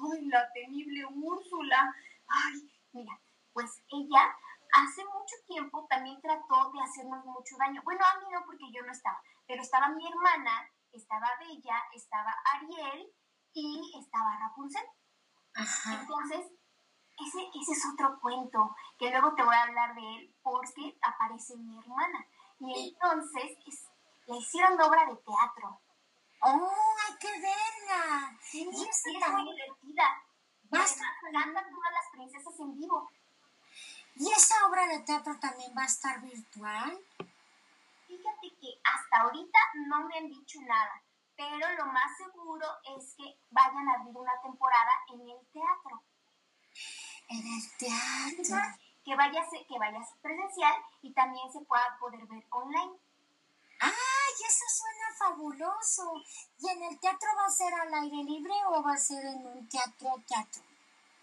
Ay, la temible Úrsula. Ay, mira, pues ella hace mucho tiempo también trató de hacernos mucho daño. Bueno, a mí no, porque yo no estaba, pero estaba mi hermana, estaba Bella, estaba Ariel y estaba Rapunzel. Ajá. Entonces, ese, ese es otro cuento que luego te voy a hablar de él porque aparece mi hermana. Y entonces le hicieron obra de teatro. ¡Oh, hay que verla! Sí, es muy divertida. Basta. Cantan todas las princesas en vivo. ¿Y esa obra de teatro también va a estar virtual? Fíjate que hasta ahorita no me han dicho nada, pero lo más seguro es que vayan a abrir una temporada en el teatro. En el teatro que vaya, que vaya presencial y también se pueda poder ver online. ¡Ay, eso suena fabuloso! ¿Y en el teatro va a ser al aire libre o va a ser en un teatro teatro?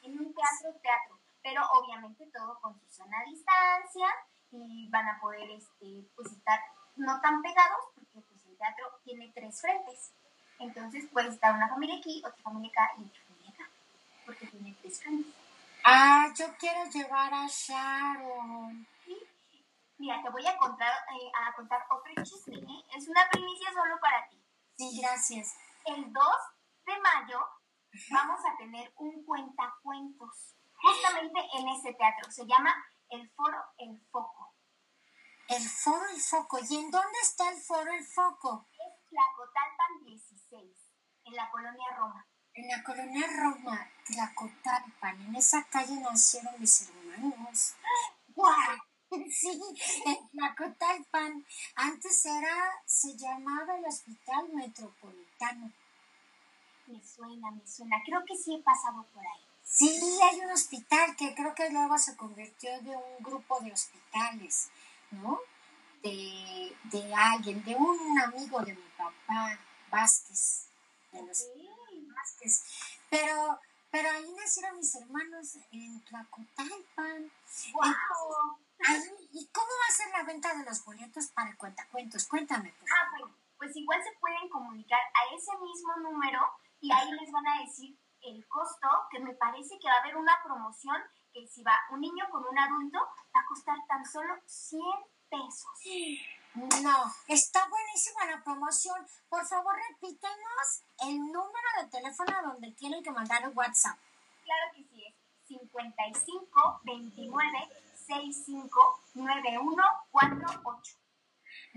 En un teatro teatro, pero obviamente todo con su sana distancia y van a poder este, pues, estar no tan pegados porque pues, el teatro tiene tres frentes. Entonces puede estar una familia aquí, otra familia acá y otra familia acá, porque tiene tres frentes. Ah, yo quiero llevar a Sharon. Mira, te voy a contar, eh, a contar otro chisme. ¿eh? Es una primicia solo para ti. Sí, gracias. El 2 de mayo vamos a tener un cuentacuentos, justamente en ese teatro. Se llama el Foro El Foco. El Foro El Foco. ¿Y en dónde está el Foro El Foco? Es Tlacotalpan 16, en la colonia Roma. En la colonia Roma, Tlacotalpan, en esa calle nacieron mis hermanos. ¡Guau! (laughs) Sí, en Tlacotalpan. Antes era, se llamaba el Hospital Metropolitano. Me suena, me suena. Creo que sí he pasado por ahí. Sí, hay un hospital que creo que luego se convirtió de un grupo de hospitales, ¿no? De, de alguien, de un amigo de mi papá, Vázquez. De los, pero, pero ahí nacieron mis hermanos en Tlacotalpan. Wow. ¿Y cómo va a ser la venta de los boletos para el cuentacuentos? Cuéntame. Ah, bueno, pues igual se pueden comunicar a ese mismo número y ahí les van a decir el costo, que me parece que va a haber una promoción que si va un niño con un adulto va a costar tan solo 100 pesos. No, está buenísima la promoción. Por favor, repítenos el número de teléfono donde tienen que mandar el WhatsApp. Claro que sí, es 55 29 65 9148.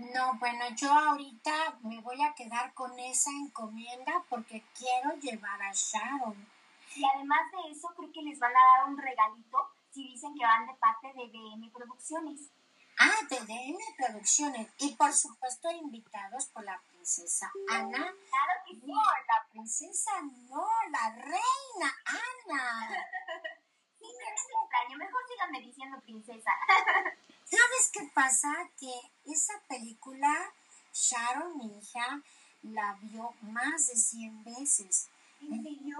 No, bueno, yo ahorita me voy a quedar con esa encomienda porque quiero llevar a Sharon. Y además de eso, creo que les van a dar un regalito si dicen que van de parte de BM Producciones. Ah, TDM Producciones. Y por supuesto invitados por la princesa Ana. Claro que sí. No, la princesa no, la reina Ana. (laughs) sí, es extraño. Mejor síganme diciendo princesa. (laughs) ¿Sabes qué pasa? Que esa película, Sharon, mi hija, la vio más de 100 veces. ¿En serio?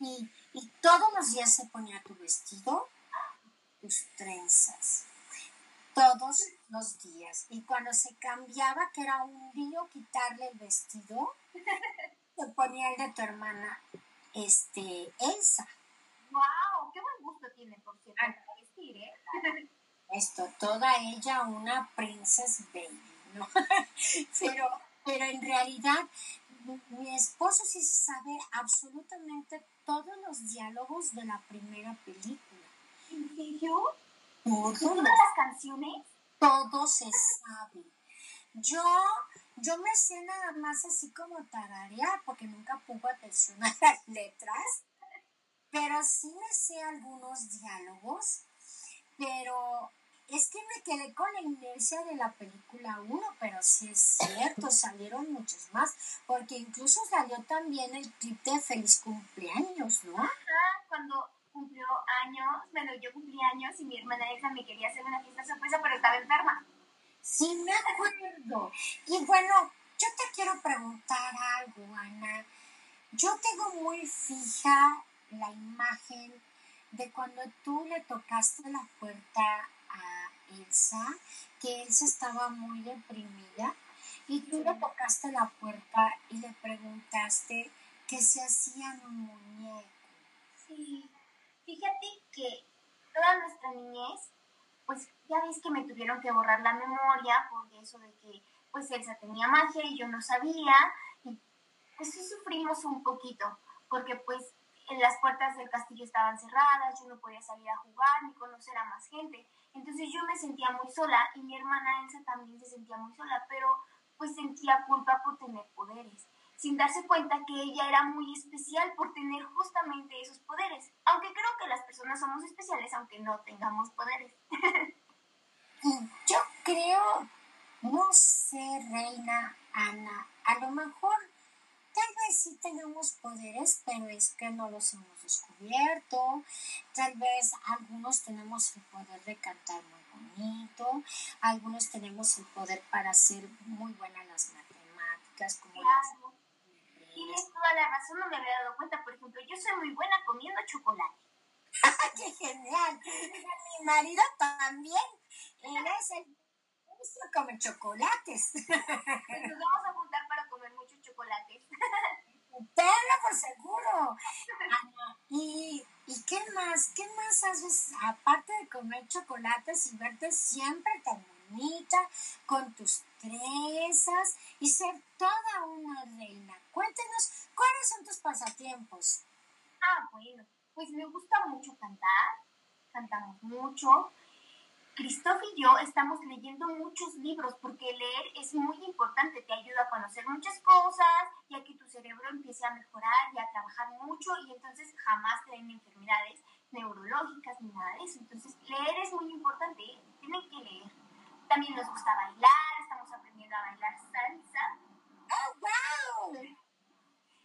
Y, y todos los días se ponía tu vestido, tus trenzas todos los días. Y cuando se cambiaba, que era un lío quitarle el vestido, (laughs) se ponía el de tu hermana, este, Elsa. ¡Wow! ¡Qué buen gusto tiene, por cierto, para vestir, ¿eh? (laughs) Esto, toda ella una princess baby, ¿no? (laughs) pero, pero en realidad mi esposo sí sabe absolutamente todos los diálogos de la primera película. ¿En serio? Todos, ¿Todas las canciones? todos se saben. Yo, yo me sé nada más así como tararear, porque nunca pongo atención a las letras, pero sí me sé algunos diálogos, pero es que me quedé con la inercia de la película 1, pero sí es cierto, (laughs) salieron muchos más, porque incluso salió también el clip de Feliz Cumpleaños, ¿no? Ajá, cuando cumplió años, bueno, yo cumplí años y mi hermana Elsa me quería hacer una fiesta sorpresa, pero estaba enferma. Sí, me acuerdo. Y bueno, yo te quiero preguntar algo, Ana. Yo tengo muy fija la imagen de cuando tú le tocaste la puerta a Elsa, que Elsa estaba muy deprimida, y tú le tocaste la puerta y le preguntaste que se hacían un muñeco. Sí, fíjate que toda nuestra niñez, pues ya ves que me tuvieron que borrar la memoria por eso de que pues Elsa tenía magia y yo no sabía, y pues sí sufrimos un poquito, porque pues en las puertas del castillo estaban cerradas, yo no podía salir a jugar ni conocer a más gente. Entonces yo me sentía muy sola y mi hermana Elsa también se sentía muy sola, pero pues sentía culpa por tener poderes, sin darse cuenta que ella era muy especial por tener justamente esos poderes. Aunque creo que las personas somos especiales aunque no tengamos poderes. (laughs) Yo creo, no sé, Reina Ana, a lo mejor tal vez sí tenemos poderes, pero es que no los hemos descubierto. Tal vez algunos tenemos el poder de cantar muy bonito, algunos tenemos el poder para hacer muy buenas las matemáticas, como las... Claro. Tienes toda la razón, no me había dado cuenta. Por ejemplo, yo soy muy buena comiendo chocolate. (laughs) ¡Qué genial! Mi marido también. Él es el come chocolates. Nos vamos a juntar para comer muchos chocolates. Tenlo por seguro. Ana, ¿Y, ¿Y qué más? ¿Qué más haces aparte de comer chocolates y verte siempre tan bonita con tus trenzas y ser toda una reina? Cuéntenos, ¿cuáles son tus pasatiempos? Ah, bueno, pues me gusta mucho cantar, cantamos mucho. Cristóf y yo estamos leyendo muchos libros porque leer es muy importante, te ayuda a conocer muchas cosas y a que tu cerebro empiece a mejorar y a trabajar mucho y entonces jamás te den enfermedades neurológicas ni nada de eso. Entonces leer es muy importante, tienen que leer. También nos gusta bailar, estamos aprendiendo a bailar salsa, ¡Oh, wow!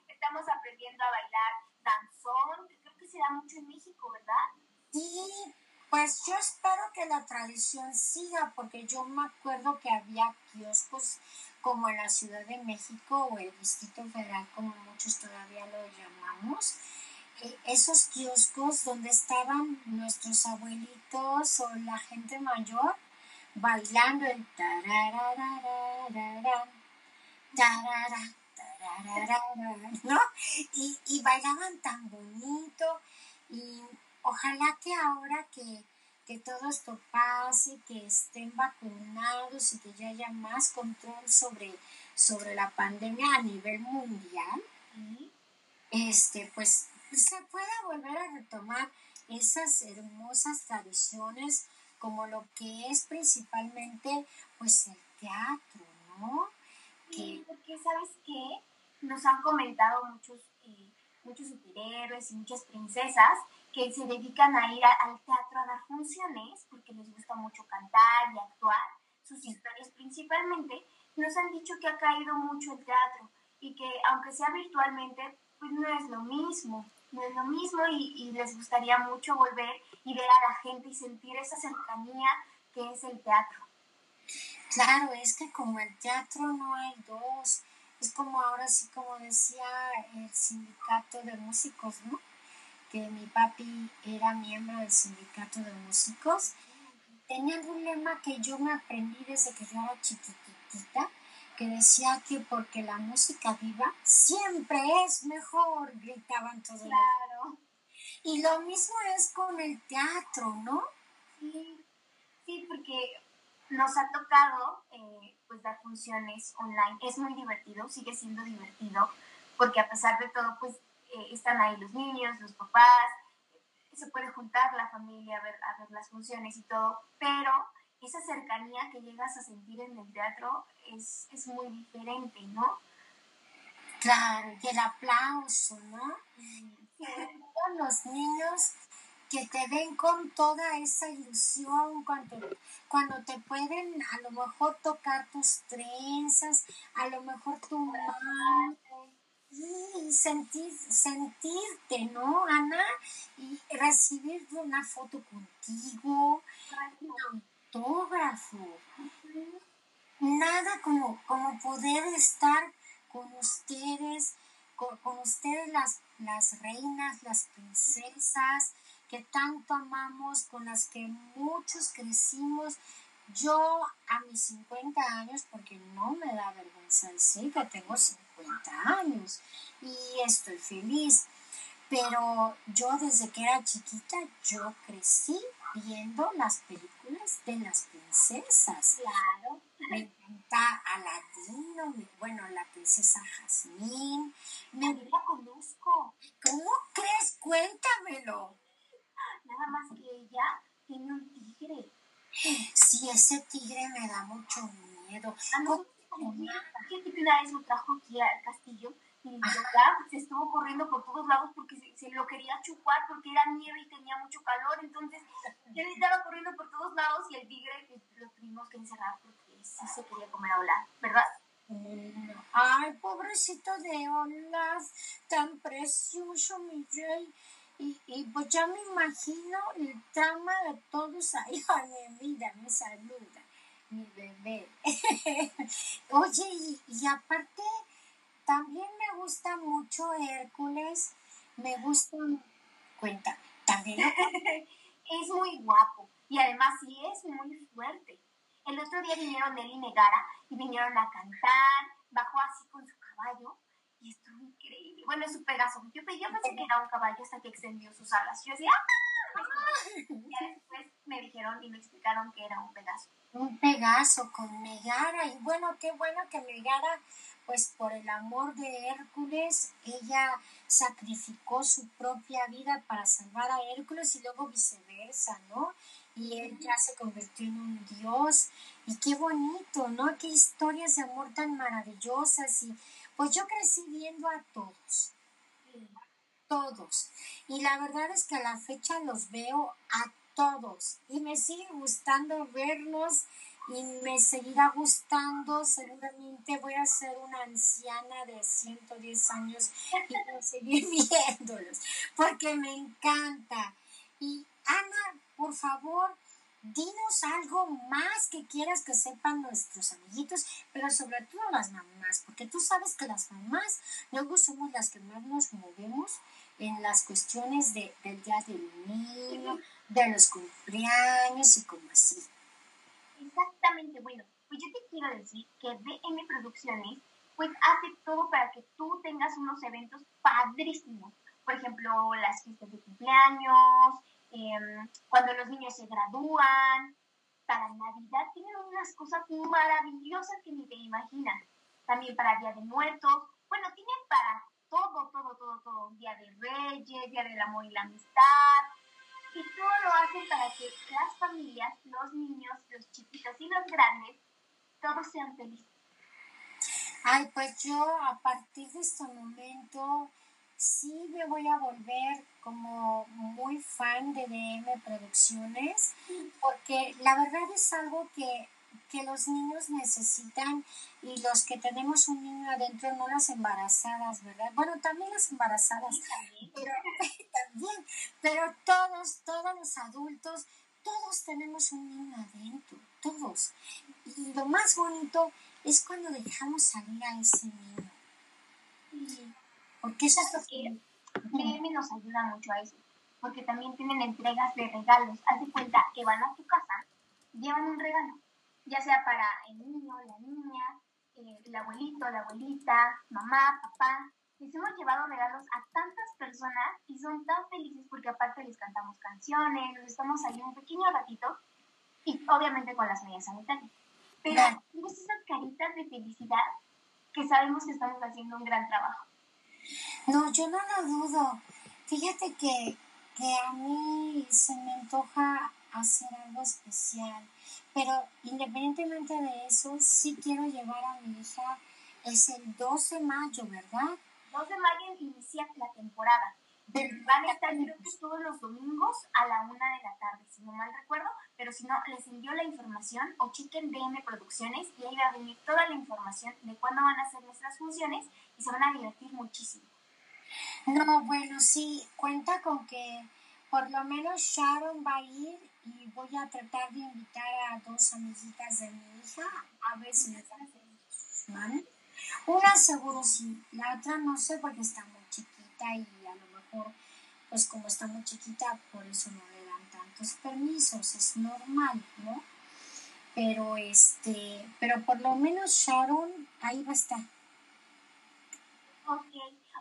estamos aprendiendo a bailar danzón, que creo que se da mucho en México, ¿verdad? Sí, pues yo espero que la tradición siga, porque yo me acuerdo que había kioscos como en la Ciudad de México o el Distrito Federal, como muchos todavía lo llamamos. eh, Esos kioscos donde estaban nuestros abuelitos o la gente mayor bailando el tararararararán, tarara, tarararararán, ¿no? Y, y bailaban tan bonito y ojalá que ahora que, que todo esto pase, que estén vacunados y que ya haya más control sobre, sobre la pandemia a nivel mundial, este, pues se pueda volver a retomar esas hermosas tradiciones como lo que es principalmente pues el teatro, ¿no? Sí, porque sabes qué, nos han comentado muchos, eh, muchos superhéroes y muchas princesas que se dedican a ir al teatro a dar funciones porque les gusta mucho cantar y actuar, sus historias principalmente, nos han dicho que ha caído mucho el teatro y que aunque sea virtualmente, pues no es lo mismo, no es lo mismo y les gustaría mucho volver y ver a la gente y sentir esa cercanía que es el teatro. Claro, es que como el teatro no hay dos, es como ahora sí, como decía el sindicato de músicos, ¿no? Que mi papi era miembro del sindicato de músicos. Tenían un lema que yo me aprendí desde que yo era chiquitita, que decía que porque la música viva siempre es mejor, gritaban todos. los- Claro. Y lo mismo es con el teatro, ¿no? Sí, sí, porque nos ha tocado eh, pues dar funciones online. Es muy divertido, sigue siendo divertido, porque a pesar de todo, pues eh, están ahí los niños, los papás, se puede juntar la familia a ver, a ver las funciones y todo, pero esa cercanía que llegas a sentir en el teatro es, es muy diferente, ¿no? Claro, y el aplauso, ¿no? los niños que te ven con toda esa ilusión, cuando, cuando te pueden a lo mejor tocar tus trenzas, a lo mejor tu mano, y sentir, sentirte, ¿no, Ana? Y recibir una foto contigo, un autógrafo. Nada como, como poder estar con ustedes, con, ustedes las, las reinas, las princesas que tanto amamos, con las que muchos crecimos. Yo a mis 50 años, porque no me da vergüenza decir que tengo 50 años y estoy feliz, pero yo desde que era chiquita, yo crecí viendo las películas de las princesas. Claro. Me encanta Aladino, bueno, la princesa Jasmine. Me la conozco. ¿Cómo crees? Cuéntamelo. Nada más que ella tiene un tigre. Sí, ese tigre me da mucho miedo. ¿Cómo? Fíjate que una vez lo trajo aquí al castillo y ya se estuvo corriendo por todos lados porque se, lo quería chupar porque era nieve y tenía mucho calor. Entonces, él estaba corriendo por todos lados y el tigre pues, lo tuvimos que encerrar porque sí se quería comer a Olaf, ¿verdad? Ay, pobrecito de Olaf, tan precioso, mi rey. Y, y, pues ya me imagino el trama de todos ahí. (laughs) Ay, mi me saluda, mi bebé. (laughs) Oye, y, y aparte también me gusta mucho Hércules. Me gusta. Cuenta, también. (laughs) es muy guapo y además sí es muy fuerte. El otro día vinieron él y Megara y vinieron a cantar, bajó así con su caballo y estuvo increíble. Bueno, es su Pegaso. Yo, yo pensé que era un caballo hasta que extendió sus alas. Yo decía, ¡ah! Y después me dijeron y me explicaron que era un Pegaso. Un Pegaso con Megara. Y bueno, qué bueno que Megara pues por el amor de Hércules, ella sacrificó su propia vida para salvar a Hércules y luego viceversa, ¿no? Y él ya se convirtió en un dios. Y qué bonito, ¿no? Qué historias de amor tan maravillosas. Y pues yo crecí viendo a todos, todos. Y la verdad es que a la fecha los veo a todos. Y me sigue gustando verlos y me seguirá gustando. Seguramente voy a ser una anciana de 110 años y voy a seguir (laughs) viéndolos porque me encanta. Y Ana, por favor, dinos algo más que quieras que sepan nuestros amiguitos, pero sobre todo las mamás, porque tú sabes que las mamás luego somos las que más nos movemos en las cuestiones de, del día del niño, de los cumpleaños y como así. Exactamente, bueno, pues yo te quiero decir que DM Producciones pues hace todo para que tú tengas unos eventos padrísimos. Por ejemplo, las fiestas de cumpleaños, em, cuando los niños se gradúan, para Navidad tienen unas cosas maravillosas que ni te imaginas. También para Día de Muertos. Bueno, tienen para todo, todo, todo, todo. Día de Reyes, Día del Amor y la Amistad, y todo lo hacen para que las familias, los niños, los chiquitos y los grandes, todos sean felices. Ay, pues yo a partir de este momento sí me voy a volver como muy fan de DM Producciones, porque la verdad es algo que que los niños necesitan y los que tenemos un niño adentro, no las embarazadas, ¿verdad? Bueno, también las embarazadas, pero (laughs) también, pero todos, todos los adultos, todos tenemos un niño adentro, todos. Y lo más bonito es cuando dejamos salir a ese niño. Porque eso es lo que nos ayuda mucho a eso, porque también tienen entregas de regalos. Haz de cuenta que van a tu casa, llevan un regalo ya sea para el niño, la niña, eh, el abuelito, la abuelita, mamá, papá. Les hemos llevado regalos a tantas personas y son tan felices porque aparte les cantamos canciones, nos estamos ahí un pequeño ratito Y obviamente con las medidas sanitarias. Pero tienes esas caritas de felicidad que sabemos que estamos haciendo un gran trabajo. No, yo no lo dudo. Fíjate que, que a mí se me antoja hacer algo especial, pero independientemente de eso, sí quiero llevar a mi hija, es el 12 de mayo, ¿verdad? 2 de mayo inicia la temporada. Van a estar creo que todos los domingos a la una de la tarde, si no mal recuerdo, pero si no, les envío la información o chequen DM Producciones y ahí va a venir toda la información de cuándo van a ser nuestras funciones y se van a divertir muchísimo. No, bueno, sí, cuenta con que por lo menos Sharon va a ir y voy a tratar de invitar a dos amiguitas de mi hija a ver si me ¿vale? Una seguro sí, la otra no sé porque está muy chiquita y a lo mejor, pues como está muy chiquita, por eso no le dan tantos permisos, es normal, ¿no? Pero este, pero por lo menos Sharon ahí va a estar. Ok.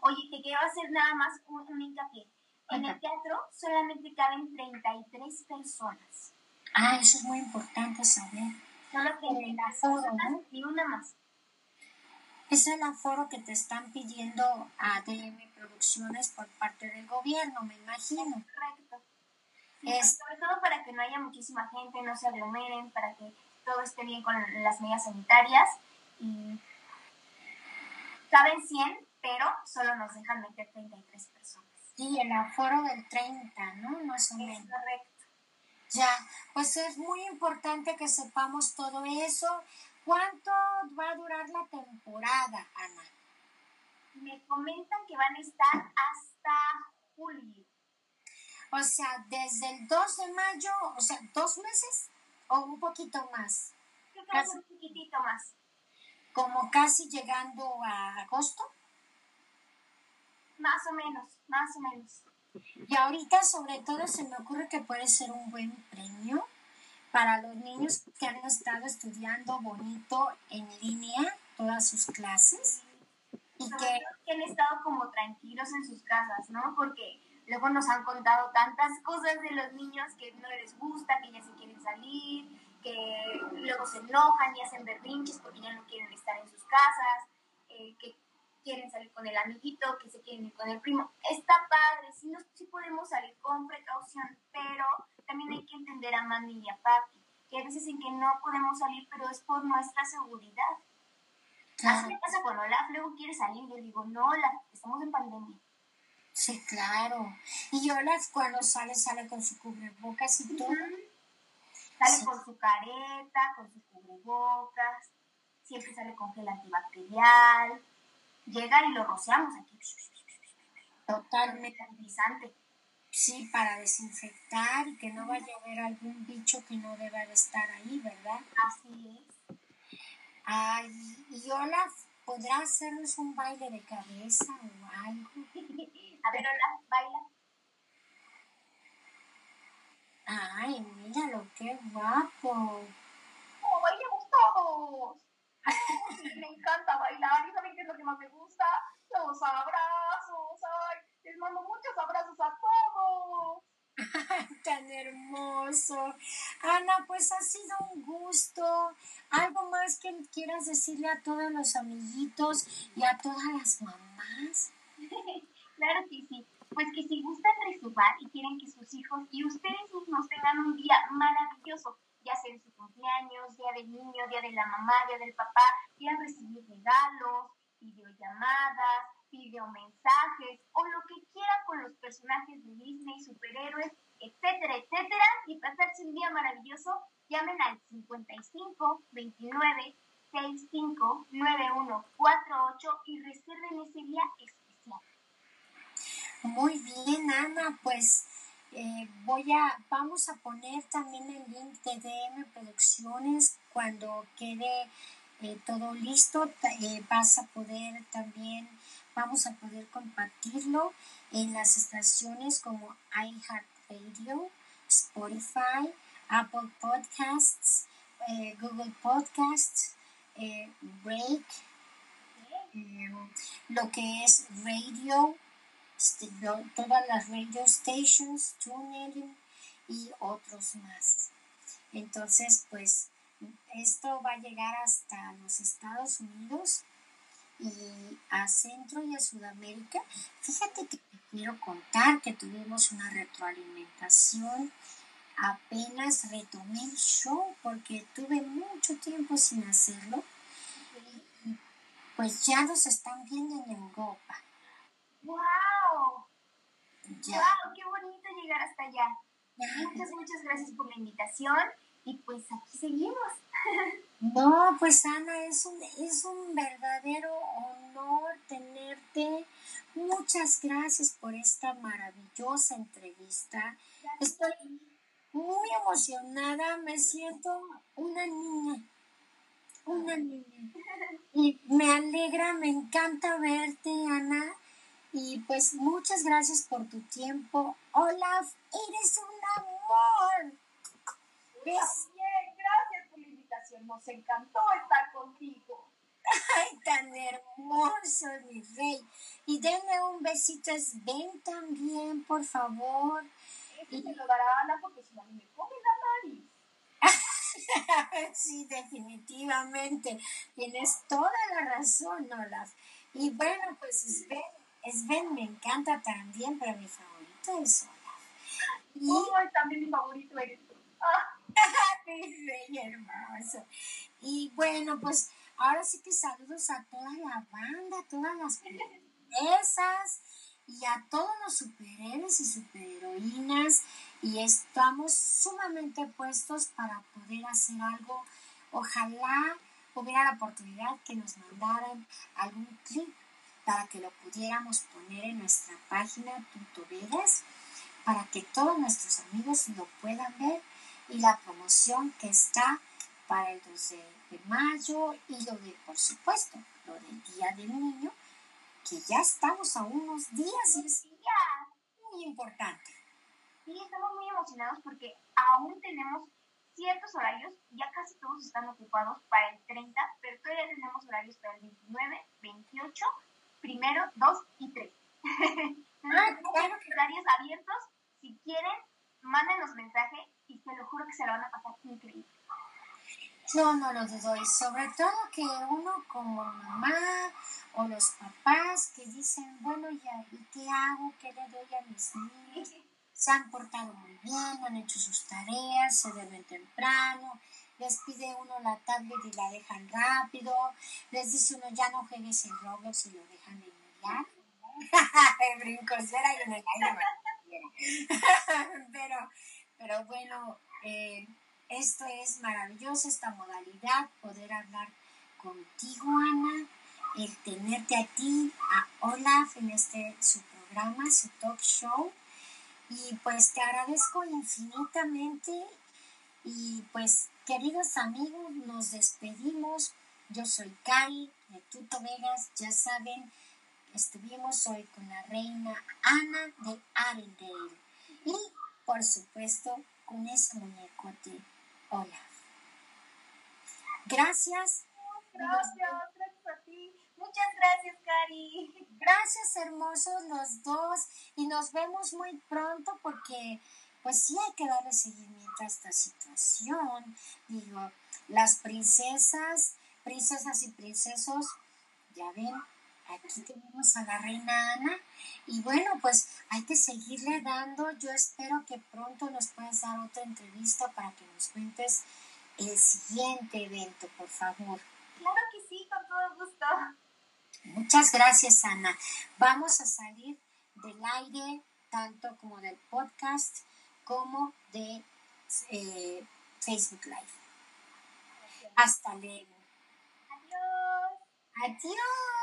Oye, te quiero hacer nada más un, un hincapié. En el teatro solamente caben 33 personas. Ah, eso es muy importante saber. Solo que en las personas ni una más. Es el aforo que te están pidiendo a DM Producciones por parte del gobierno, me imagino. Correcto. Es... Sobre todo para que no haya muchísima gente, no se aglomeren, para que todo esté bien con las medidas sanitarias. Y caben 100, pero solo nos dejan meter 33 personas. Sí, el aforo del 30, ¿no? Más o menos. correcto. Ya, pues es muy importante que sepamos todo eso. ¿Cuánto va a durar la temporada, Ana? Me comentan que van a estar hasta julio. O sea, desde el 2 de mayo, o sea, dos meses o un poquito más. Creo que un poquitito más. Como casi llegando a agosto. Más o menos, más o menos. Y ahorita sobre todo se me ocurre que puede ser un buen premio para los niños que han estado estudiando bonito en línea todas sus clases. Y que, que han estado como tranquilos en sus casas, ¿no? Porque luego nos han contado tantas cosas de los niños que no les gusta, que ya se quieren salir, que luego se enojan y hacen berrinches porque ya no quieren estar en sus casas, eh, que quieren salir con el amiguito, que se quieren ir con el primo. Está padre, sí, no, sí podemos salir con precaución, pero también hay que entender a mami y a papi, que hay veces en que no podemos salir, pero es por nuestra seguridad. Así me pasa cuando Olaf luego quiere salir, yo digo, no, Olaf, estamos en pandemia. Sí, claro. Y Olaf cuando sale, sale con su cubrebocas y todo. Sale con su careta, con su cubrebocas, siempre sale con gel antibacterial. Llega y lo rociamos aquí. Totalmente. Sanitizante. Sí, para desinfectar y que no vaya a haber algún bicho que no deba de estar ahí, ¿verdad? Así es. Ay, y Olaf, ¿podrá hacernos un baile de cabeza o algo? (laughs) A ver, Olaf, baila. Ay, míralo, qué guapo. ¡Oh, bailemos todos! (laughs) me encanta bailar y ¿saben qué es lo que más me gusta? Los abrazos. ¡Ay! Les mando muchos abrazos a todos. (laughs) Tan hermoso. Ana, pues ha sido un gusto. ¿Algo más que quieras decirle a todos los amiguitos y a todas las mamás? (laughs) claro que sí. Pues que si gustan reservar y quieren que sus hijos y ustedes mismos tengan un día maravilloso, ya sea en su cumpleaños, día del niño, día de la mamá, día del papá, quieran recibir regalos, videollamadas, videomensajes o lo que quieran con los personajes de Disney, superhéroes, etcétera, etcétera, y pasarse un día maravilloso, llamen al 55 29 65 91 48 y reserven ese día especial. Muy bien, Ana, pues eh, voy a, vamos a poner también el link de DM Producciones cuando quede eh, todo listo. Eh, vas a poder también, vamos a poder compartirlo en las estaciones como iHeartRadio, Spotify, Apple Podcasts, Google Podcasts, Break, lo que es radio todas las radio stations, TuneIn y otros más. Entonces, pues esto va a llegar hasta los Estados Unidos y a Centro y a Sudamérica. Fíjate que te quiero contar que tuvimos una retroalimentación. Apenas retomé el show porque tuve mucho tiempo sin hacerlo. Y pues ya nos están viendo en Europa. ¡Wow! ¡Wow! ¡Qué bonito llegar hasta allá! Muchas, muchas gracias por la invitación y pues aquí seguimos. (laughs) No, pues Ana, es un, es un verdadero honor tenerte. Muchas gracias por esta maravillosa entrevista. Estoy muy emocionada, me siento una niña, una niña. Y me alegra, me encanta verte, Ana. Y pues muchas gracias por tu tiempo. Olaf, eres un amor. ¿Ves? gracias por la invitación. Nos encantó estar contigo. Ay, tan hermoso, mi rey. Y denle un besito a Sven también, por favor. y te lo dará Ana porque si no me come la nariz. (laughs) sí, definitivamente. Tienes toda la razón, Olaf. Y bueno, pues Sven, Sven me encanta también, pero mi favorito es Olaf. Y... También mi favorito eres tú. (laughs) Ah. hermoso. Y bueno, pues ahora sí que saludos a toda la banda, a todas las princesas y a todos los superhéroes y superheroínas. Y estamos sumamente puestos para poder hacer algo. Ojalá hubiera la oportunidad que nos mandaran algún clip para que lo pudiéramos poner en nuestra página para que todos nuestros amigos lo puedan ver y la promoción que está para el 12 de mayo y lo de, por supuesto, lo del Día del Niño, que ya estamos a unos días y es muy importante. Sí, estamos muy emocionados porque aún tenemos ciertos horarios, ya casi todos están ocupados para el 30, pero todavía tenemos horarios para el 29, 28, primero, 2 y 3. (laughs) ah, horarios abiertos, si quieren, mándenos mensaje y te lo juro que se lo van a pasar increíble. No, no lo dudo. Y sobre todo que uno como mamá o los papás que dicen, bueno, ya, ¿y qué hago? ¿Qué le doy a mis niños? (laughs) Se han portado muy bien, han hecho sus tareas, se duermen temprano, les pide uno la tablet y la dejan rápido, les dice uno ya no juegues en Roblox y lo dejan de inmediato. (laughs) Brincosera y en el aire. (laughs) pero pero bueno, eh, esto es maravilloso, esta modalidad, poder hablar contigo, Ana, el tenerte a ti, a Olaf en este su programa, su talk show. Y pues te agradezco infinitamente. Y pues, queridos amigos, nos despedimos. Yo soy Cari de Tuto Vegas, ya saben, estuvimos hoy con la reina Ana de Arendelle. Y por supuesto, con ese muñecote Hola. Gracias. Gracias, gracias a ti. Muchas gracias, Cari. Gracias, hermosos los dos. Y nos vemos muy pronto porque, pues sí hay que darle seguimiento a esta situación. Digo, las princesas, princesas y princesos, ya ven, aquí tenemos a la reina Ana y bueno, pues hay que seguirle dando. Yo espero que pronto nos puedas dar otra entrevista para que nos cuentes el siguiente evento, por favor. Claro que sí, con todo gusto. Muchas gracias, Ana. Vamos a salir del aire, tanto como del podcast, como de eh, Facebook Live. Hasta luego. Adiós. Adiós.